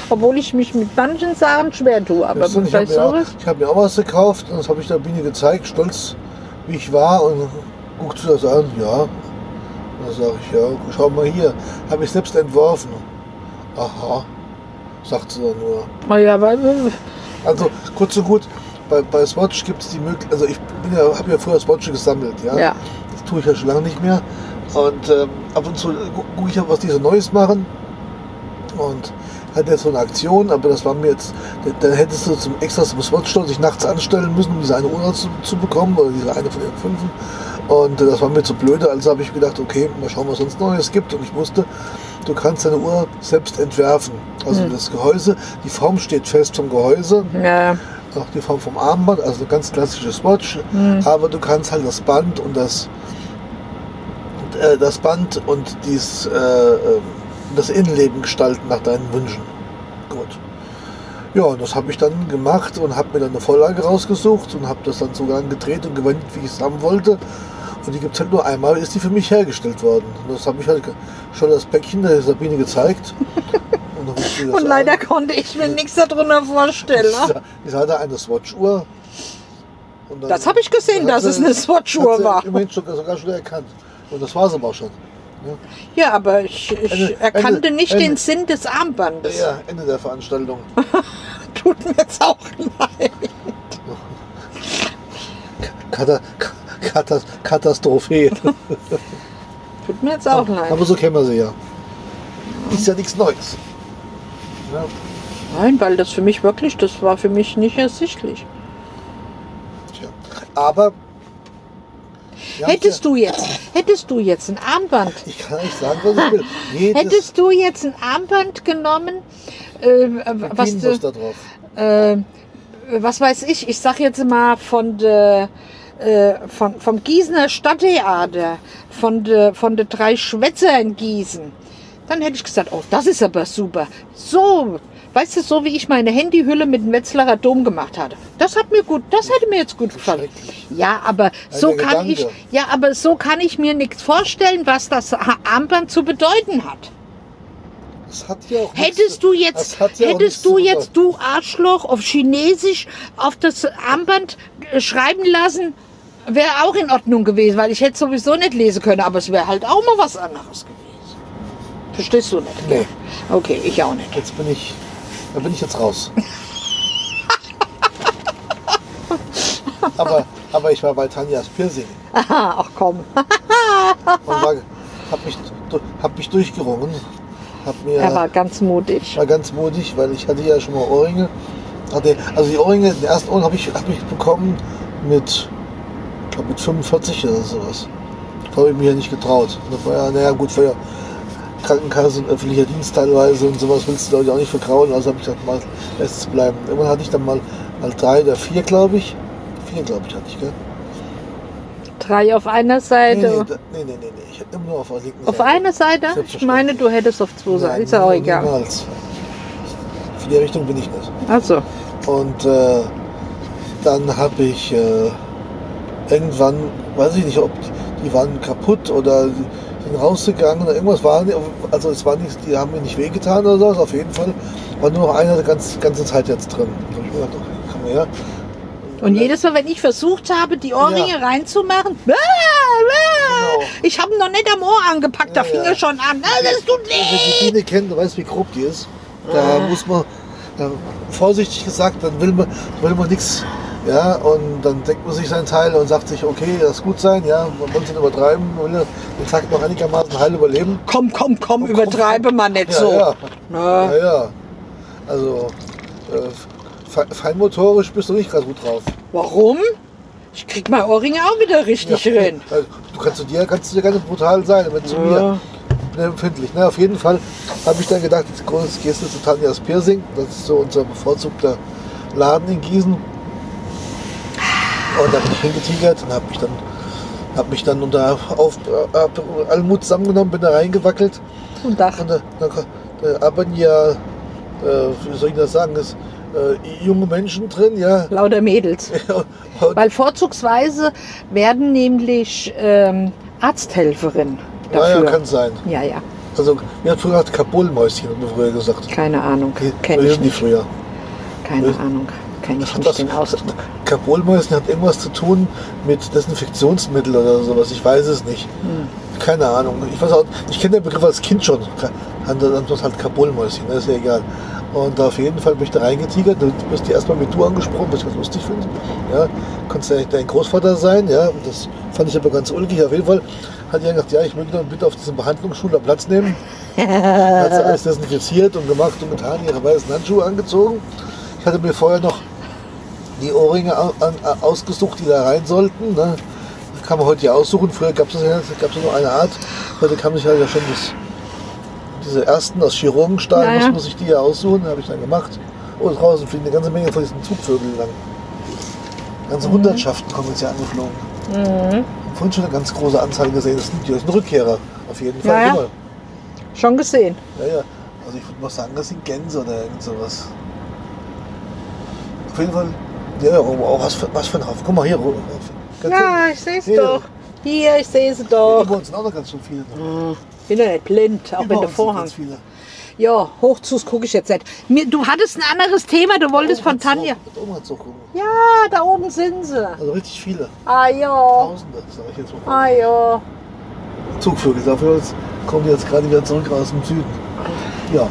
Obwohl ich mich mit manchen Sachen schwer tue. Aber Weißt du, ich habe mir, auch- ich hab mir auch was gekauft und das habe ich der Biene gezeigt, stolz wie ich war und guckt sie das an, ja. Und dann sage ich, ja, schau mal hier, habe ich selbst entworfen. Aha, sagt sie dann nur. Oh ja, aber, Also kurz und gut, bei, bei Swatch gibt es die Möglichkeit, also ich ja, habe ja früher Swatche gesammelt, ja. ja. Das tue ich ja schon lange nicht mehr. Und ähm, ab und zu gucke ich was die so Neues machen. Und hatte jetzt so eine Aktion, aber das war mir jetzt, dann hättest du zum extra zum Swatch-Store sich nachts anstellen müssen, um diese eine Uhr zu, zu bekommen, oder diese eine von den fünf. Und äh, das war mir zu blöde, also habe ich gedacht, okay, mal schauen, was sonst Neues gibt. Und ich wusste, du kannst deine Uhr selbst entwerfen. Also das Gehäuse, die Form steht fest vom Gehäuse, ja. Auch die Form vom Armband, also ganz klassische Watch, aber du kannst halt das Band und das äh, das Band und dies, äh, äh, das Innenleben gestalten nach deinen Wünschen. Gut. Ja, und das habe ich dann gemacht und habe mir dann eine Vorlage rausgesucht und habe das dann so lang gedreht und gewendet, wie ich es haben wollte. Und die gibt es halt nur einmal, ist die für mich hergestellt worden. Und das habe ich halt schon das Päckchen der Sabine gezeigt. Und, sie leider an. konnte ich mir nichts darunter vorstellen. Ne? Ich hatte eine Swatch-Uhr. Das habe ich gesehen, dass es sie- eine Swatch-Uhr sie war. Immerhin sogar, sogar schon erkannt. Und das war es aber auch schon. Ja, aber ich, ich Ende- erkannte Ende- nicht Ende. den Sinn des Armbandes. Ja, Ende der Veranstaltung. Tut mir jetzt auch leid. Kata Katas Katastrophe. Tut mir jetzt auch leid. aber so kennen wir sie ja. Ist ja nichts Neues. Nein, weil das für mich wirklich, das war für mich nicht ersichtlich. tja. Aber. Hättest du jetzt, hättest du jetzt ein Armband, ich kann nicht sagen, was ich will. Jedes hättest du jetzt ein Armband genommen, äh, was, drauf. äh, was weiß ich, ich sag jetzt mal von der äh, von, vom Gießener Stadttheater, von der von der drei Schwätzer in Gießen, dann hätte ich gesagt, oh, das ist aber super. So, weißt du, so wie ich meine Handyhülle mit dem Wetzlarer Dom gemacht hatte. Das hat mir gut, das hätte mir jetzt gut gefallen. Ja, aber so der kann ich, Gedanke. ja, aber so kann ich mir nichts vorstellen, was das Armband zu bedeuten hat. Das hat ja Hättest du jetzt, ja hättest du jetzt, du Arschloch, auf Chinesisch auf das Armband äh, schreiben lassen, wäre auch in Ordnung gewesen, weil ich hätte sowieso nicht lesen können, aber es wäre halt auch mal was anderes gewesen. Verstehst du nicht? Nee, Okay, ich auch nicht. jetzt bin ich. Da bin ich jetzt raus. aber, aber ich war bei Tanjas Piercing Aha, ach komm. und war, hab, mich, hab mich durchgerungen. Hab mir, Er war ganz mutig. war ganz mutig, weil ich hatte ja schon mal Ohrringe. Hatte, also die Ohrringe, den ersten Ohrring habe ich, hab ich bekommen mit, glaub, mit 45 oder sowas. Da habe ich mir ja nicht getraut. Das war ja, naja gut, war ja Krankenkasse und öffentlicher Dienst teilweise und sowas willst du Leute auch nicht vertrauen. Also habe ich gesagt, mal lässt es bleiben. Irgendwann hatte ich dann mal, mal drei oder vier, glaube ich. Vier, glaube ich, hatte ich, gell? Drei auf einer Seite. nee, da- nee, nee, nee, nee. Ich hatte immer nur auf der linken Auf Seite. einer Seite? Ich meine, du hättest auf zwei Seiten. Ist ja auch egal. Niemals. Für die Richtung bin ich nicht. Also, Und äh, dann habe ich äh, irgendwann, weiß ich nicht, ob die, waren kaputt oder rausgegangen oder irgendwas war. Also es war nichts, die haben mir nicht wehgetan oder sowas. Auf jeden Fall war nur noch einer die ganze, ganze Zeit jetzt drin. Da ich mir gedacht, okay, komm her. und jedes Mal, wenn ich versucht habe, die Ohrringe Ja. reinzumachen, ah, ah, Genau. ich habe ihn noch nicht am Ohr angepackt, da Ja, fing ja. er schon an. Ah, das tut die weh. Biene kennt, weiß, wie grob die ist. Da muss man, vorsichtig gesagt, dann will man, will man nichts. Ja, und dann denkt man sich seinen Teil und sagt sich, okay, das gut sein, ja, man will es nicht übertreiben, man will den Tag noch einigermaßen heil überleben. Komm, komm, komm, komm, übertreibe mal nicht Ja, so. ja, Na, ja, ja. Also, äh, Fe- Feinmotorisch bist du nicht gerade gut drauf. Warum? Ich krieg mein Ohrringe auch wieder richtig rein. Also, Du kannst zu dir, kannst du dir ganz brutal sein, aber zu Ja. mir. Bin empfindlich. Ne? Auf jeden Fall habe ich dann gedacht, jetzt gehst du zu Tanjas Piercing. Das ist so unser bevorzugter Laden in Gießen. Und da bin ich hingetigert und habe mich dann hab mich dann unter auf, hab Almut zusammengenommen, bin da reingewackelt. Und Dach. Und da, da, haben ja, äh, wie soll ich das sagen, ist, äh, junge Menschen drin, ja. Lauter Mädels. Und, Weil vorzugsweise werden nämlich ähm, Arzthelferinnen dafür. kann sein. Ja, ja, Also, mir hat früher gesagt, Kabulmäuschen, hat mir früher gesagt. keine Ahnung. Okay, Kenn so ich nicht. früher. Keine? Ahnung. Kenn ich nicht den Ausdruck. Kabulmäuschen hat irgendwas zu tun mit Desinfektionsmittel oder sowas. Ich weiß es nicht. Hm. Keine Ahnung. Ich weiß auch, ich kenne den Begriff als Kind schon. Dann das halt Kabulmäuschen, das ist ja egal. Und auf jeden Fall bin ich da reingetigert. Du wirst die erstmal mit du angesprochen, was ich ganz lustig finde. Ja, kannst ja dein Großvater sein, ja. Und das fand ich aber ganz ulkig. Auf jeden Fall hat er gesagt, ja, ich möchte doch bitte auf diesem Behandlungsschule Platz nehmen. hat sie alles desinfiziert und gemacht und getan, ihre weißen Handschuhe angezogen. Ich hatte mir vorher noch die Ohrringe ausgesucht, die da rein sollten. Ne? Das kann man heute ja aussuchen. Früher gab es ja, gab's nur eine Art. Heute kann man sich halt ja schon das, diese ersten aus Chirurgenstahl, Ja, ja. muss man sich die ja aussuchen. habe ich dann gemacht. Oh, draußen fliegen eine ganze Menge von diesen Zugvögeln lang. Ganze Hundertschaften kommen jetzt hier angeflogen. Mhm. Vorhin schon eine ganz große Anzahl gesehen. Das sind, das sind Rückkehrer. Auf jeden Fall. Ja, ja. Immer. Schon gesehen. Ja, ja. Also ich würde mal sagen, das sind Gänse oder irgend sowas. Auf jeden Fall. Ja, oh, oh, was, für, was für ein Haufen. Guck mal hier. oh, Ganz Ja, ich sehe es doch. Hier, ich sehe es Über doch. uns sind auch noch ganz schön viele. Bin ja nicht blind, auch Über uns sind Vorhang. Ja, hochzus gucke ich jetzt nicht. Du hattest ein anderes Thema, du wolltest von Tanja. Oben auch gucken. Ja, da oben sind sie. Also richtig viele. Ah ja, Tausende, sag ich jetzt mal. ah ja. Zugvögel. Dafür kommen die jetzt gerade wieder zurück aus dem Süden. Ja.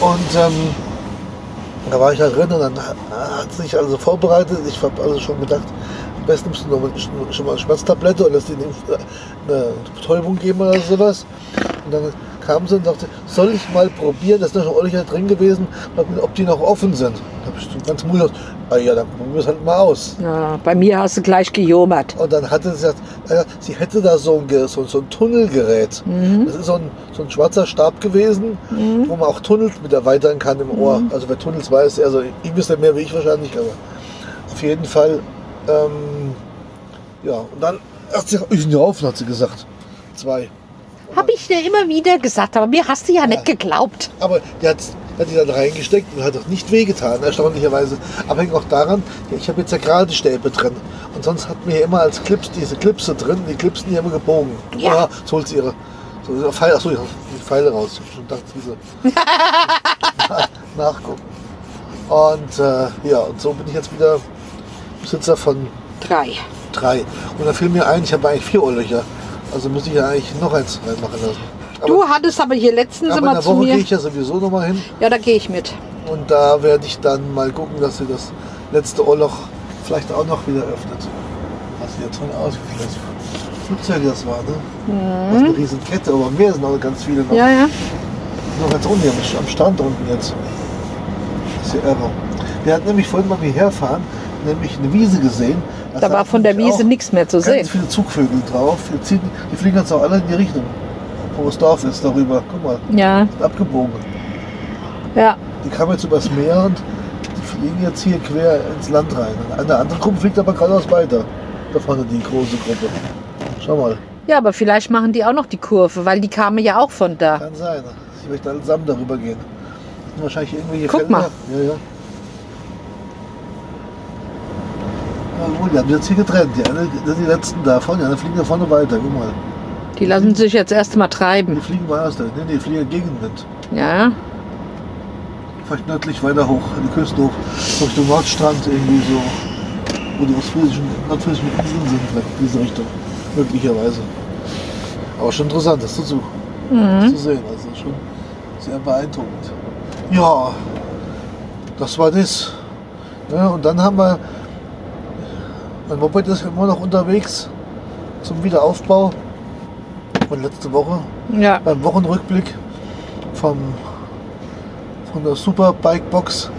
Und ähm, da war ich da drin und dann hat sich also vorbereitet. Ich habe also schon gedacht, am besten nimmst du noch schon mal eine Schmerztablette oder lass dir eine, Betäubung geben oder sowas. Und dann kam sie und sagte, soll ich mal probieren, das ist noch ordentlich drin gewesen, ob die noch offen sind. Da habe ich ganz mutig gesagt, ah ja, dann probieren wir es halt mal aus. ja. Bei mir hast du gleich gejummert. Und dann hatte sie gesagt, naja, sie hätte da so ein, so, so ein Tunnelgerät. Mhm. Das ist so ein, so ein schwarzer Stab gewesen, wo man auch Tunnels mit erweitern kann im Ohr. Mhm. Also wer Tunnels weiß, also ich wüsste mehr wie ich wahrscheinlich, aber auf jeden Fall, ähm, ja, und dann hat sie, ich ja offen, hat sie gesagt. Zwei. Hab ich dir immer wieder gesagt, aber mir hast du ja, nicht geglaubt. Aber die hat, die dann reingesteckt und hat auch nicht wehgetan, erstaunlicherweise. Aber hängt auch daran, ja, ich habe jetzt ja gerade Stäbe drin. Und sonst hat mir immer als Clips diese Clipse drin, die Clipsen die immer gebogen. Ja. Ah, so holt sie ihre so, Pfeile, achso, ja, die Pfeile raus. Ich gedacht, diese nachgucken. Und äh, ja, und so bin ich jetzt wieder Besitzer von Drei. drei. Und da fiel mir ein, ich habe eigentlich vier Ohrlöcher. Also müsste ich ja eigentlich noch eins reinmachen lassen. Aber, Du hattest aber hier letztens aber in immer der zu Woche mir. gehe ich ja sowieso noch mal hin. Ja, da gehe ich mit. Und da werde ich dann mal gucken, dass sie das letzte Ohrloch vielleicht auch noch wieder öffnet. Das sieht ja toll aus, wie viele Flugzeuge das war, ne? Das ist eine riesen Kette, aber mehr sind noch ganz viele noch. Mhm. Ja, ja. Noch ganz unten, am- am Strand unten jetzt. Das ist ja irre. Wir hatten nämlich vorhin mal hierher fahren, nämlich eine Wiese gesehen. Da Da war von der Wiese auch nichts mehr zu Ganz sehen. viele Zugvögel drauf. Die, ziehen, die fliegen jetzt auch alle in die Richtung, wo das Dorf ist, darüber. Guck mal, Ja, abgebogen. ja. Die kamen jetzt übers Meer und die fliegen jetzt hier quer ins Land rein. Eine andere Gruppe fliegt aber geradeaus weiter. Da vorne die große Gruppe. Schau mal, Ja, aber vielleicht machen die auch noch die Kurve, weil die kamen ja auch von da. kann sein. Sie möchten alle zusammen darüber gehen. Wahrscheinlich irgendwelche Guck Felder. mal. Ja, ja. Jawohl, die haben sich jetzt hier getrennt. Die, eine, die letzten davon, die anderen fliegen da vorne weiter. Guck mal. Die lassen sich jetzt erst mal Die treiben. fliegen woanders nee, die fliegen gegen Wind. Ja, Vielleicht nördlich weiter hoch, an die Küste hoch. Richtung Nordstrand irgendwie so. Wo die ostfriesischen, nordfriesischen Inseln sind, vielleicht in diese Richtung. Möglicherweise. Aber schon interessant, das zu, zu, das zu sehen. Also schon sehr beeindruckend. Ja, das war das. Ja, und dann haben wir. Mein Moped ist immer noch unterwegs zum Wiederaufbau. Und letzte Woche ja. beim Wochenrückblick vom, von der Superbike Box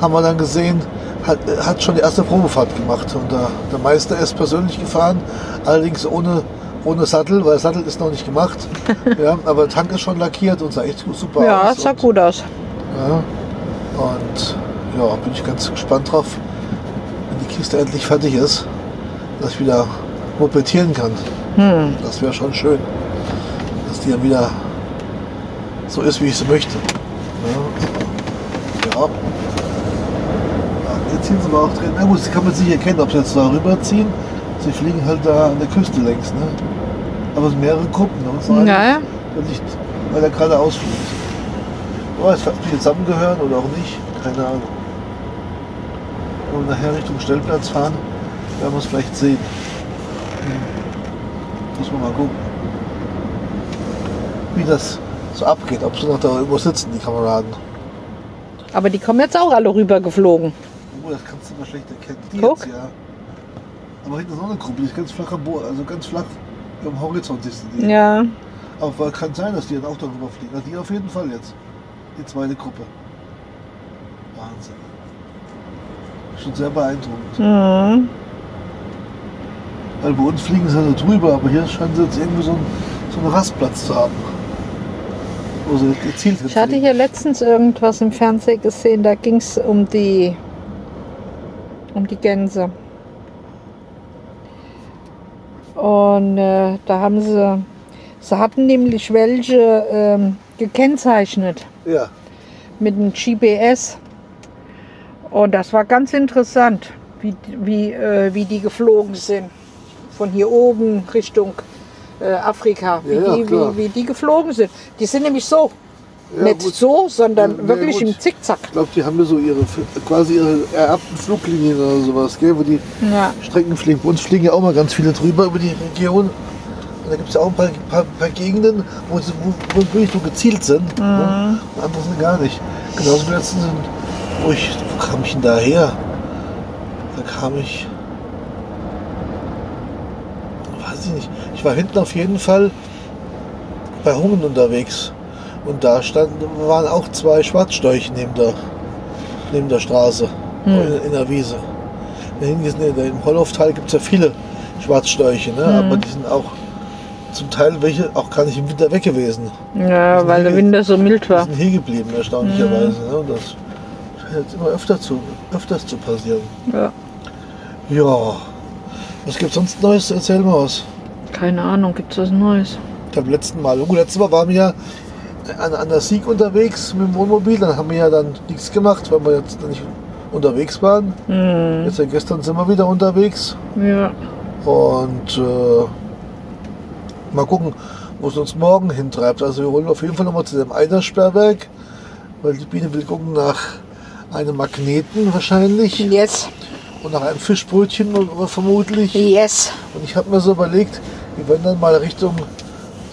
haben wir dann gesehen, hat, hat schon die erste Probefahrt gemacht. Und der, der Meister ist persönlich gefahren, allerdings ohne, ohne Sattel, weil Sattel ist noch nicht gemacht. ja, aber der Tank ist schon lackiert und sah echt super Ja, aus. sah Und- gut aus. Ja. Und ja, bin ich ganz gespannt drauf, wenn die Kiste endlich fertig ist, dass ich wieder mopedieren kann. Hm. Das wäre schon schön, die dann wieder so ist, wie ich sie möchte. Ja. ja. Jetzt ziehen sie aber auch drin. Na gut, das kann man sich erkennen, ob sie jetzt da rüberziehen. Sie fliegen halt da an der Küste längs. Ne? Aber es sind mehrere Gruppen. Ne? Und so eine, Ja, der nicht, weil er gerade ausfliegt. Oh, es wird die zusammengehören oder auch nicht. Keine Ahnung. Wenn wir nachher Richtung Stellplatz fahren, werden wir es vielleicht sehen. Hm. Muss man mal gucken. Wie das so abgeht, ob sie noch da irgendwo sitzen, die Kameraden. aber die kommen jetzt auch alle rüber geflogen. Oh, das kannst du mal schlecht erkennen. Die Guck. jetzt, ja. Aber hinten ist noch eine Gruppe, die ist ganz flach am Boden, also ganz flach am Horizont siehst du die. Ja, Aber kann sein, dass die dann auch darüber fliegen. Also die auf jeden Fall jetzt. Die zweite Gruppe. Wahnsinn. Schon sehr beeindruckend. mhm. Weil bei uns fliegen sie halt drüber, aber hier scheinen sie jetzt irgendwie so einen, so einen Rastplatz zu haben. Sie gezielt Ich hatte hier letztens irgendwas im Fernsehen gesehen, da ging es um die, um die Gänse. Und äh, da haben sie, sie hatten nämlich welche ähm, gekennzeichnet Ja, mit dem GPS. Und das war ganz interessant, wie, wie, äh, wie die geflogen sind. Von hier oben Richtung äh, Afrika, wie, Ja, die, wie, wie die geflogen sind. Die sind nämlich so, Ja, nicht gut. so, sondern Ja, wirklich gut. im Zickzack. ich glaube, die haben ja so ihre quasi ihre ererbten Fluglinien oder sowas, gell, wo die. Strecken fliegen. Bei uns fliegen ja auch mal ganz viele drüber über die Region. Und da gibt es ja auch ein paar, paar, paar Gegenden, wo sie wo, wo wirklich nur gezielt sind. Ne? Und andere sind gar nicht. Genauso wie letztens, sind, wo ich, wo kam ich denn da her? Da kam ich, weiß ich war hinten auf jeden Fall bei Hungen unterwegs. Und da standen, waren auch zwei Schwarzstorche neben der, neben der Straße, in, in der Wiese. Im Holloftal gibt es ja viele Schwarzstorche, ne? aber die sind auch zum Teil welche auch gar nicht im Winter weg gewesen. Ja, weil der Winter so mild Die war. sind hier geblieben, erstaunlicherweise. Ne? Und das scheint jetzt immer öfter zu, öfters zu passieren. Ja. Ja, was gibt sonst Neues? Erzähl mal was. Keine Ahnung, gibt es was Neues? Ich glaube, letzten Mal, gut, letztes Mal waren wir ja an, an der Sieg unterwegs mit dem Wohnmobil. Dann haben wir ja dann nichts gemacht, weil wir jetzt nicht unterwegs waren. Hm, Jetzt ja gestern sind wir wieder unterwegs. ja. Und äh, mal gucken, wo es uns morgen hintreibt. Also wir wollen auf jeden Fall nochmal zu dem Eidersperrwerk, weil die Biene will gucken nach einem Magneten wahrscheinlich Yes, und nach einem Fischbrötchen oder vermutlich. yes. Und ich habe mir so überlegt, wir werden dann mal Richtung,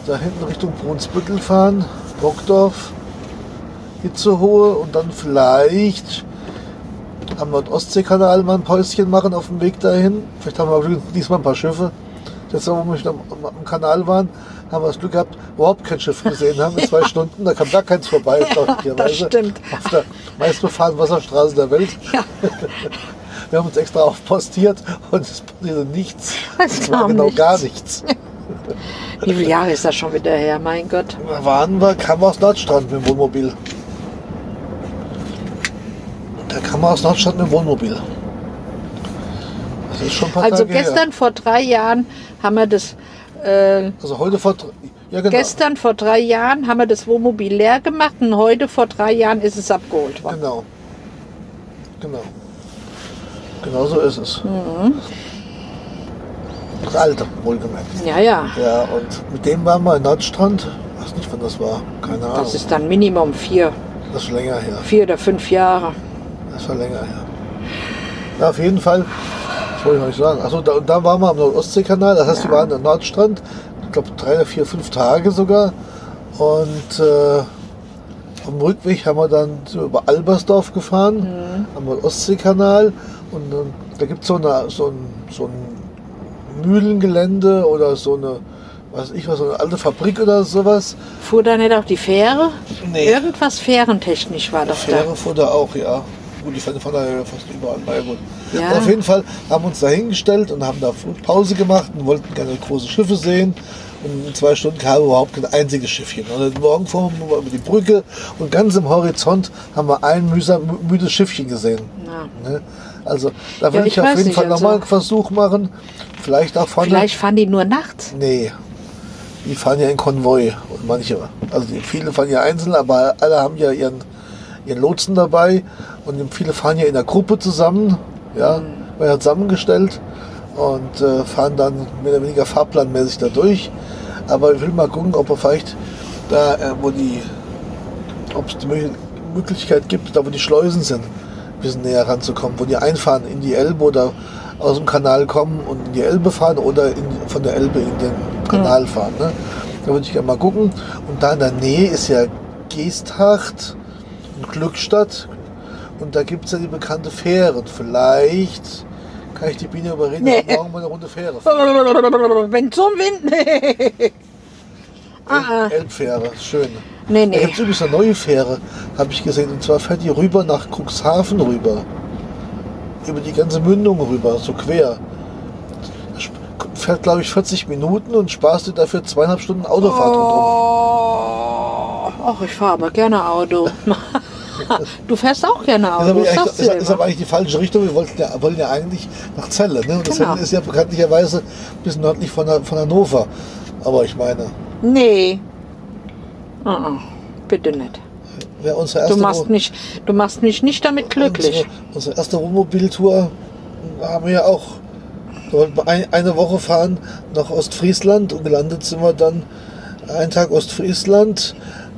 da hinten Richtung Brunsbüttel fahren, Brockdorf, Hitzehohe und dann vielleicht am Nordostseekanal mal ein Päuschen machen auf dem Weg dahin. Vielleicht haben wir diesmal ein paar Schiffe. Das wo wir am, am Kanal waren, haben wir das Glück gehabt, überhaupt kein Schiff gesehen haben in zwei Stunden. Da kam gar keins vorbei, das stimmt. Auf der meistbefahrenen Wasserstraße der Welt. Ja. Wir haben uns extra aufpostiert und es passierte nichts. Es war genau nichts. gar nichts. Wie viele Jahre ist das schon wieder her? Mein Gott. Da waren wir, kamen wir aus Nordstrand mit dem Wohnmobil. Da kam wir aus Nordstrand mit dem Wohnmobil. Das ist schon ein paar Also Tage her. gestern vor drei Jahren haben wir das. Äh, Also heute vor... Ja genau. Gestern vor drei Jahren haben wir das Wohnmobil leer gemacht und heute vor drei Jahren ist es abgeholt worden. Genau. Genau. Genau so ist es. Mhm. Das alte, wohlgemerkt. Ja, ja. Ja, und mit dem waren wir in Nordstrand. Ich weiß nicht, wann das war. Keine Ahnung. Das ist dann Minimum vier, das ist länger her. vier oder fünf Jahre. Das war länger her. Ja, auf jeden Fall. Das wollte ich noch nicht sagen. Achso, da, und da waren wir am Nordostseekanal. Das heißt, wir waren am Nordstrand. Ich glaube, drei oder vier, fünf Tage sogar. Und äh, auf dem Rückweg haben wir dann über Albersdorf gefahren, am Nordostseekanal. Und ähm, da gibt so es so ein, so ein Mühlengelände oder so eine, weiß ich was, so eine alte Fabrik oder sowas. Fuhr da nicht auch die Fähre? Nee. Irgendwas fährentechnisch war das Fähre fuhr da auch, ja. Gut, die fahren fahren da ja fast überall. Naja, gut. Ja. Auf jeden Fall haben wir uns da hingestellt und haben da Pause gemacht und wollten gerne große Schiffe sehen. Und in zwei Stunden kam überhaupt kein einziges Schiffchen. Und Morgen fuhren wir über die Brücke und ganz im Horizont haben wir ein mühsam, müdes Schiffchen gesehen. Ja. Ne? Also da Ja, will ich ich, auf jeden nicht, Fall also- nochmal einen Versuch machen. Vielleicht auch vorne. Vielleicht fahren die nur nachts. Nee. Die fahren ja in Konvoi. Und manche, also viele fahren ja einzeln, aber alle haben ja ihren, ihren Lotsen dabei. Und viele fahren ja in der Gruppe zusammen. Ja, ja zusammengestellt und äh, fahren dann mehr oder weniger fahrplanmäßig da durch. Aber ich will mal gucken, ob er vielleicht da, äh, wo die, ob es die Mö- Möglichkeit gibt, da wo die Schleusen sind, ein bisschen näher ranzukommen, wo die einfahren in die Elbe oder aus dem Kanal kommen und in die Elbe fahren oder in, von der Elbe in den Kanal fahren. Ne? Da würde ich gerne mal gucken. Und da in der Nähe ist ja Geesthacht und Glückstadt. Und da gibt es ja die bekannte Fähre. Und vielleicht kann ich die Biene überreden, Nee. dass morgen mal eine Runde Fähre. Wenn zum Wind. Nee. Ah, ah. Elbfähre, schön. Nee, Da nee. gibt es übrigens eine neue Fähre, habe ich gesehen. Und zwar fährt die rüber nach Cuxhaven rüber. Über die ganze Mündung rüber, so quer. Das Fährt, glaube ich, 40 Minuten und sparst dir dafür zweieinhalb Stunden Autofahrt. Oh, ach, ich fahre aber gerne Auto. du fährst auch gerne Das ist, Auto, aber das ist, aber eigentlich die falsche Richtung. Wir wollten ja, wollen ja eigentlich nach Celle. Ne? Und das Genau. Ist ja bekanntlicherweise ein bisschen nördlich von, von Hannover. Aber ich meine, Nee. Uh -uh. Bitte nicht. Du machst Wo- mich, du machst mich nicht damit glücklich. Unsere, unsere erste Wohnmobiltour haben wir ja auch. Wollten ein, eine Woche fahren nach Ostfriesland und gelandet sind wir dann einen Tag Ostfriesland.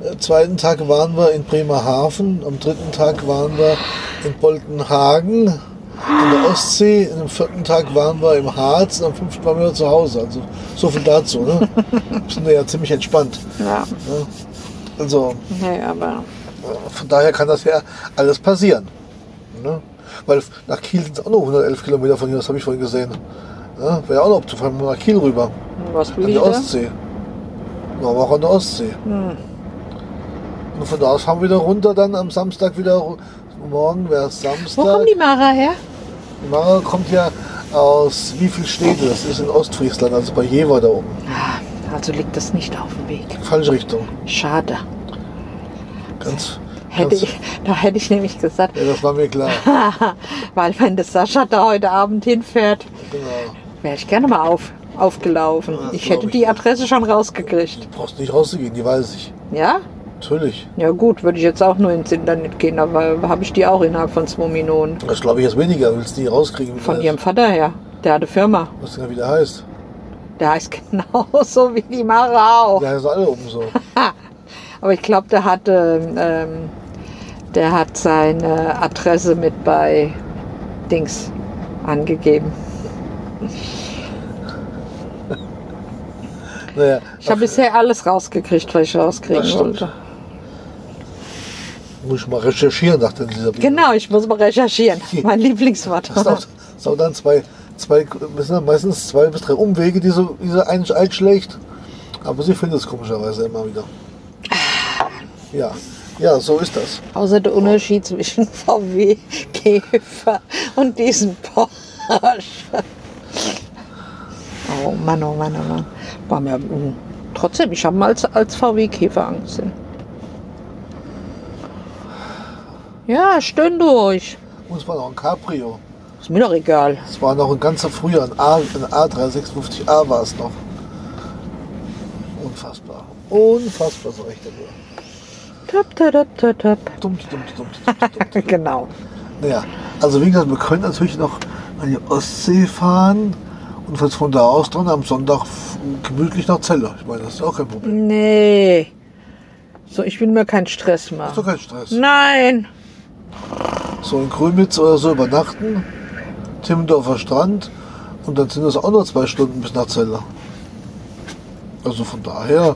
Am zweiten Tag waren wir in Bremerhaven. Am dritten Tag waren wir in Boltenhagen an der Ostsee. Am vierten Tag waren wir im Harz und am fünften waren wir zu Hause. Also so viel dazu. Ne? sind wir ja ziemlich entspannt. Ja, Ne? Also nee, aber von daher kann das ja alles passieren. Ne? Weil nach Kiel sind es auch nur 111 Kilometer von hier, das habe ich vorhin gesehen. Ja, Wäre ja auch noch zu fahren, nach Kiel rüber. was An da? Ostsee. Aber auch an der Ostsee. Hm. Und von da aus fahren wir wieder runter, dann am Samstag wieder. Morgen wäre es Samstag. Wo kommt die Mara her? Die Mara kommt ja aus wie viel Städte? Das ist in Ostfriesland, also bei Jever da oben. Ah, Also liegt das nicht auf dem Weg. Falsche Richtung. Schade. Ganz. Hätte ganz ich, da hätte ich nämlich gesagt, ja, das war mir klar. weil wenn das Sascha da heute Abend hinfährt, Genau. wäre ich gerne mal auf, aufgelaufen. Ja, ich hätte ich die nicht. Adresse schon rausgekriegt. Du brauchst nicht rauszugehen, die weiß ich. Ja? Natürlich. Ja gut, würde ich jetzt auch nur ins Internet gehen, aber habe ich die auch innerhalb von zwei Minuten. Das glaube ich jetzt weniger, willst du die rauskriegen. wie Von ihrem Vater her. Der hat eine Firma. Was denn wieder heißt. Der heißt genauso wie die Mara auch. Die heißen alle oben so. Aber ich glaube, der hat, ähm, ähm, der hat seine Adresse mit bei Dings angegeben. Naja, Ich habe bisher alles rausgekriegt, was ich rauskriegen wollte. Muss ich mal recherchieren, dachte dieser Biene. Genau, ich muss mal recherchieren. Mein Lieblingswort. Das dauert, das dauert dann zwei, zwei, sind meistens zwei bis drei Umwege, die so, die so ein, einschlägt. Aber sie findet es komischerweise immer wieder. Ja, ja, so ist das. Außer der Unterschied zwischen VW Käfer und diesem Porsche. Oh Mann, oh Mann, oh Mann. War mir, mm, trotzdem, ich habe mal als, als VW Käfer angesehen. Ja, stöhn durch. Und es war noch ein Cabrio. Ist mir doch egal. Es war noch ein ganzer früher, ein, A, ein A356A war es noch. Unfassbar. Unfassbar, so recht dafür. Tap, tap, tap, tap, tap. Dumm, dumm, dumm, dumm. Genau. Naja, also wie gesagt, wir können natürlich noch an die Ostsee fahren und von- von da aus dann am Sonntag gemütlich nach Celle. Ich meine, das ist auch kein Problem. Nee. So, ich will mir keinen Stress machen. doch kein Stress. Nein. So in Grömitz oder so übernachten, Timmendorfer Strand und dann sind es auch nur zwei Stunden bis nach Celle. Also von daher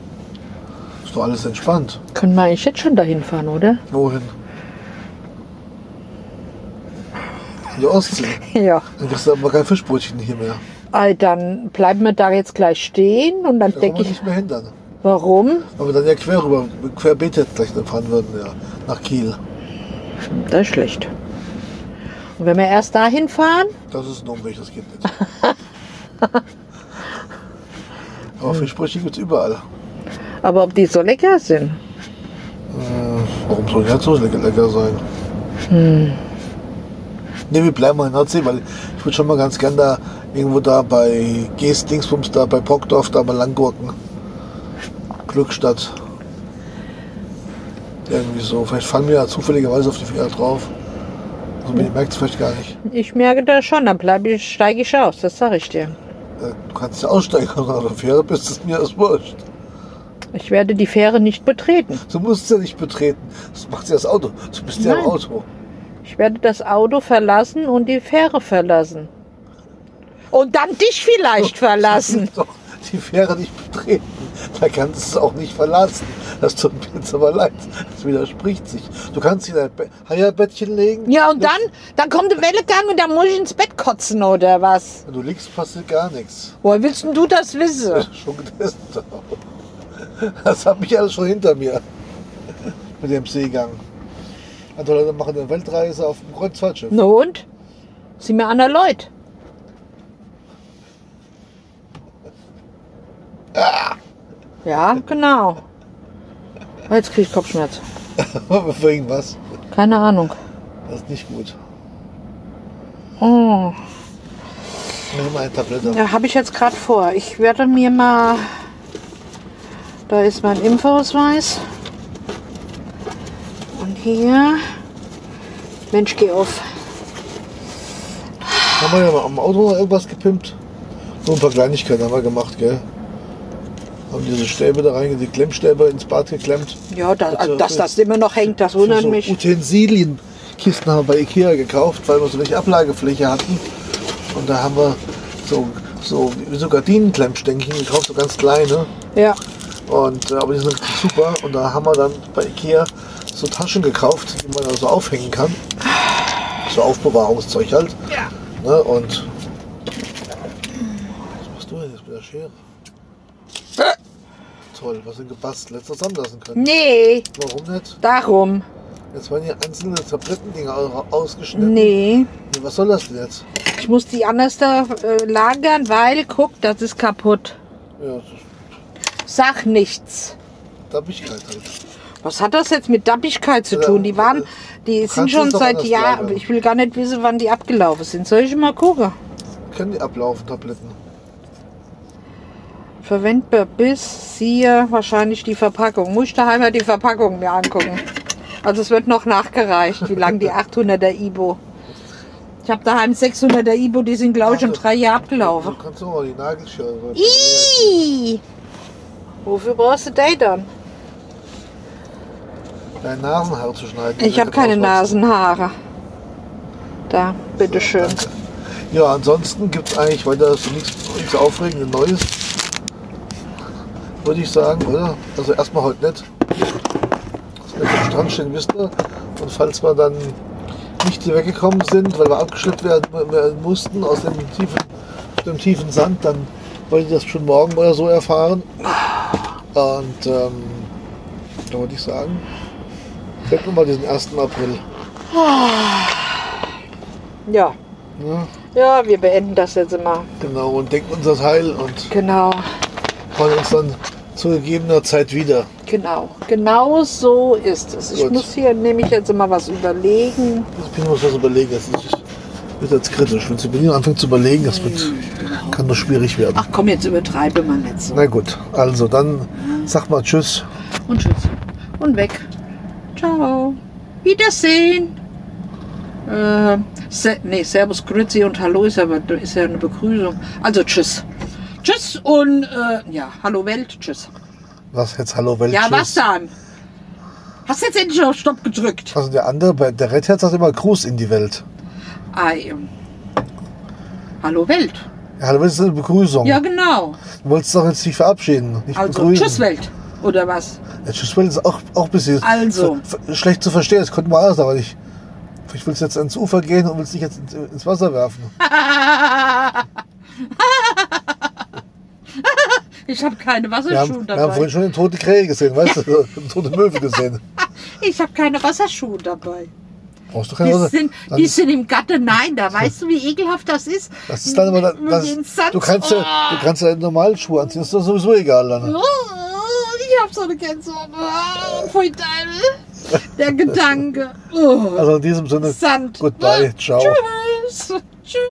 ist doch alles entspannt. Können wir eigentlich jetzt schon dahin fahren, oder? Wohin? In die Ostsee. Ja. Dann kriegst du aber kein Fischbrötchen hier mehr. Ei, dann bleiben wir da jetzt gleich stehen und dann Da denke ich, nicht mehr hindern. warum? Weil wir dann ja quer rüber, querbeet jetzt gleich fahren würden, ja, nach Kiel. Das ist schlecht. Und wenn wir erst dahin fahren, Das ist ein Umweg, das geht nicht. Aber Fischbrötchen gibt es überall. aber ob die so lecker sind. Äh, warum soll das so lecker, lecker sein? Ne, wir bleiben mal in Nordsee, weil ich würde schon mal ganz gern da irgendwo da bei Geest, Dingsbums, da bei Brockdorf, da mal langgurken. Glückstadt. Irgendwie so. Vielleicht fallen wir ja zufälligerweise auf die Finger drauf. Also man merkt es vielleicht gar nicht. Ich merke das schon, dann bleib ich, steige ich aus, das sage ich dir. Äh, Du kannst ja aussteigen, auf der Fähre bist, ist mir das wurscht. Ich werde die Fähre nicht betreten. Du musst ja nicht betreten. Das macht ja das Auto. Du bist ja im Nein. Auto. Ich werde das Auto verlassen und die Fähre verlassen. Und dann dich vielleicht verlassen. Doch, die Fähre nicht betreten. Da kannst du es auch nicht verlassen. Das tut mir jetzt aber leid. Das widerspricht sich. Du kannst dich in dein Be- Heierbettchen legen. Ja, und dann, dann kommt der Wellegang und dann muss ich ins Bett kotzen oder was? Wenn du liegst, passiert gar nichts. Woher willst denn du das wissen? Schon getestet. Das habe ich alles schon hinter mir. Mit dem Seegang. Andere Leute machen eine Weltreise auf dem Kreuzfahrtschiff. No und? Sieh mir an der Leut. Ja, genau. Jetzt krieg ich Kopfschmerz. Für irgendwas. Keine Ahnung. Das ist nicht gut. Oh, Nimm mal eine Tablette. ja, habe ich jetzt gerade vor. Ich werde mir mal. Da ist mein Impfausweis. Und hier. Mensch, geh auf. Haben wir ja mal am Auto noch irgendwas gepimpt? So ein paar Kleinigkeiten haben wir gemacht, gell? Haben diese Stäbe da rein, die Klemmstäbe ins Bad geklemmt. Ja, da, Also, dass das immer noch hängt, das wundert so mich. Utensilienkisten haben wir bei Ikea gekauft, weil wir so wenig Ablagefläche hatten. Und da haben wir so, so, so Gardinenklemmstängchen gekauft, so ganz kleine. Ja. Und, äh, aber die sind super. Und da haben wir dann bei Ikea so Taschen gekauft, die man da so aufhängen kann. So Aufbewahrungszeug halt. Ja. Ne? Und. Was machst du denn jetzt mit der Schere? Toll, was denn gebastelt? Zusammenlassen können. Nee, Warum nicht? darum. Jetzt waren hier einzelne Tablettendinger au- ausgeschnitten. Nee. Nee, Was soll das denn jetzt? Ich muss die anders da äh, lagern, weil, guck, das ist kaputt. Ja, das Sag nichts. Dappigkeit halt. Was hat das jetzt mit Dappigkeit zu tun? Die waren, die du sind schon seit Jahren. Ich will gar nicht wissen, wann die abgelaufen sind. Soll ich mal gucken? Können die ablaufen, Tabletten? Verwendbar bis siehe wahrscheinlich die Verpackung. Muss ich daheim mal die Verpackung mir angucken. Also es wird noch nachgereicht, wie lang die 800er Ibo. Ich habe daheim 600er Ibo, die sind glaube ich schon Ach, drei Jahre Du abgelaufen. kannst doch mal die Nagelschere. Wofür brauchst du die dann? Dein Nasenhaar zu schneiden. Ich habe keine Nasenhaare. Da, bitteschön. Danke. Ja, ansonsten gibt es eigentlich weiter so nichts, nichts Aufregendes Neues. Würde ich sagen, oder? Also erstmal heute nicht. Dass wir am Strand stehen, wisst ihr. Und falls wir dann nicht hier weggekommen sind, weil wir abgeschleppt werden, werden mussten aus dem tiefen, dem tiefen Sand, dann wollt ihr das schon morgen oder so erfahren. Und ähm, da wollte ich sagen, wir mal diesen 1. April. Ja. Ne? Ja, wir beenden das jetzt immer. Genau, und denken unser Teil und Genau, freuen uns dann zu gegebener Zeit wieder. genau. Genau so ist es. Ich Gut. muss hier nämlich jetzt immer was überlegen. Ich bin muss was überlegen. Das ist, wird jetzt kritisch. Wenn Sabine anfängt zu überlegen, das wird, kann nur schwierig werden. Ach komm, jetzt übertreibe mal nicht so. Na gut, also dann sag mal Tschüss. Und tschüss. Und weg. Ciao. Wiedersehen. Äh, se nee, Servus, Grüezi und Hallo ist aber ist ja eine Begrüßung. Also tschüss. Tschüss und äh, ja, Hallo Welt, tschüss. Was jetzt Hallo Welt? Ja, tschüss. was dann? Hast du jetzt endlich auf Stopp gedrückt? Also der andere, der Red Herz sagt immer Gruß in die Welt. Ei. Hallo Welt. Ja, Hallo Welt ist eine Begrüßung. Ja, genau. Du wolltest doch jetzt nicht verabschieden, nicht Also begrüßen. tschüss Welt. Oder was? Ja, Tschüss Welt ist auch, auch ein bisschen Also. schlecht zu verstehen. Das konnte man alles, aber nicht. Ich willst jetzt ans Ufer gehen und willst dich jetzt ins, ins Wasser werfen. Ich habe keine Wir haben, Wasserschuhe wir haben dabei. vorhin schon den toten Krähe gesehen, weißt du? Den toten Möwe gesehen. Ich habe keine Wasserschuhe dabei. Brauchst du keine Die Hose? sind, Dann die sind im Gatte, nein, da weißt du, wie ekelhaft das ist. Das ist dann aber, das, du kannst ja, du kannst ja normale Schuhe anziehen, das ist doch sowieso egal dann. Oh, ich hab so eine Gänsehaut. Oh, Pfui Teufel. Der Gedanke. Oh, Also in diesem Sinne, Sand. goodbye, ciao. Tschüss. Tschüss.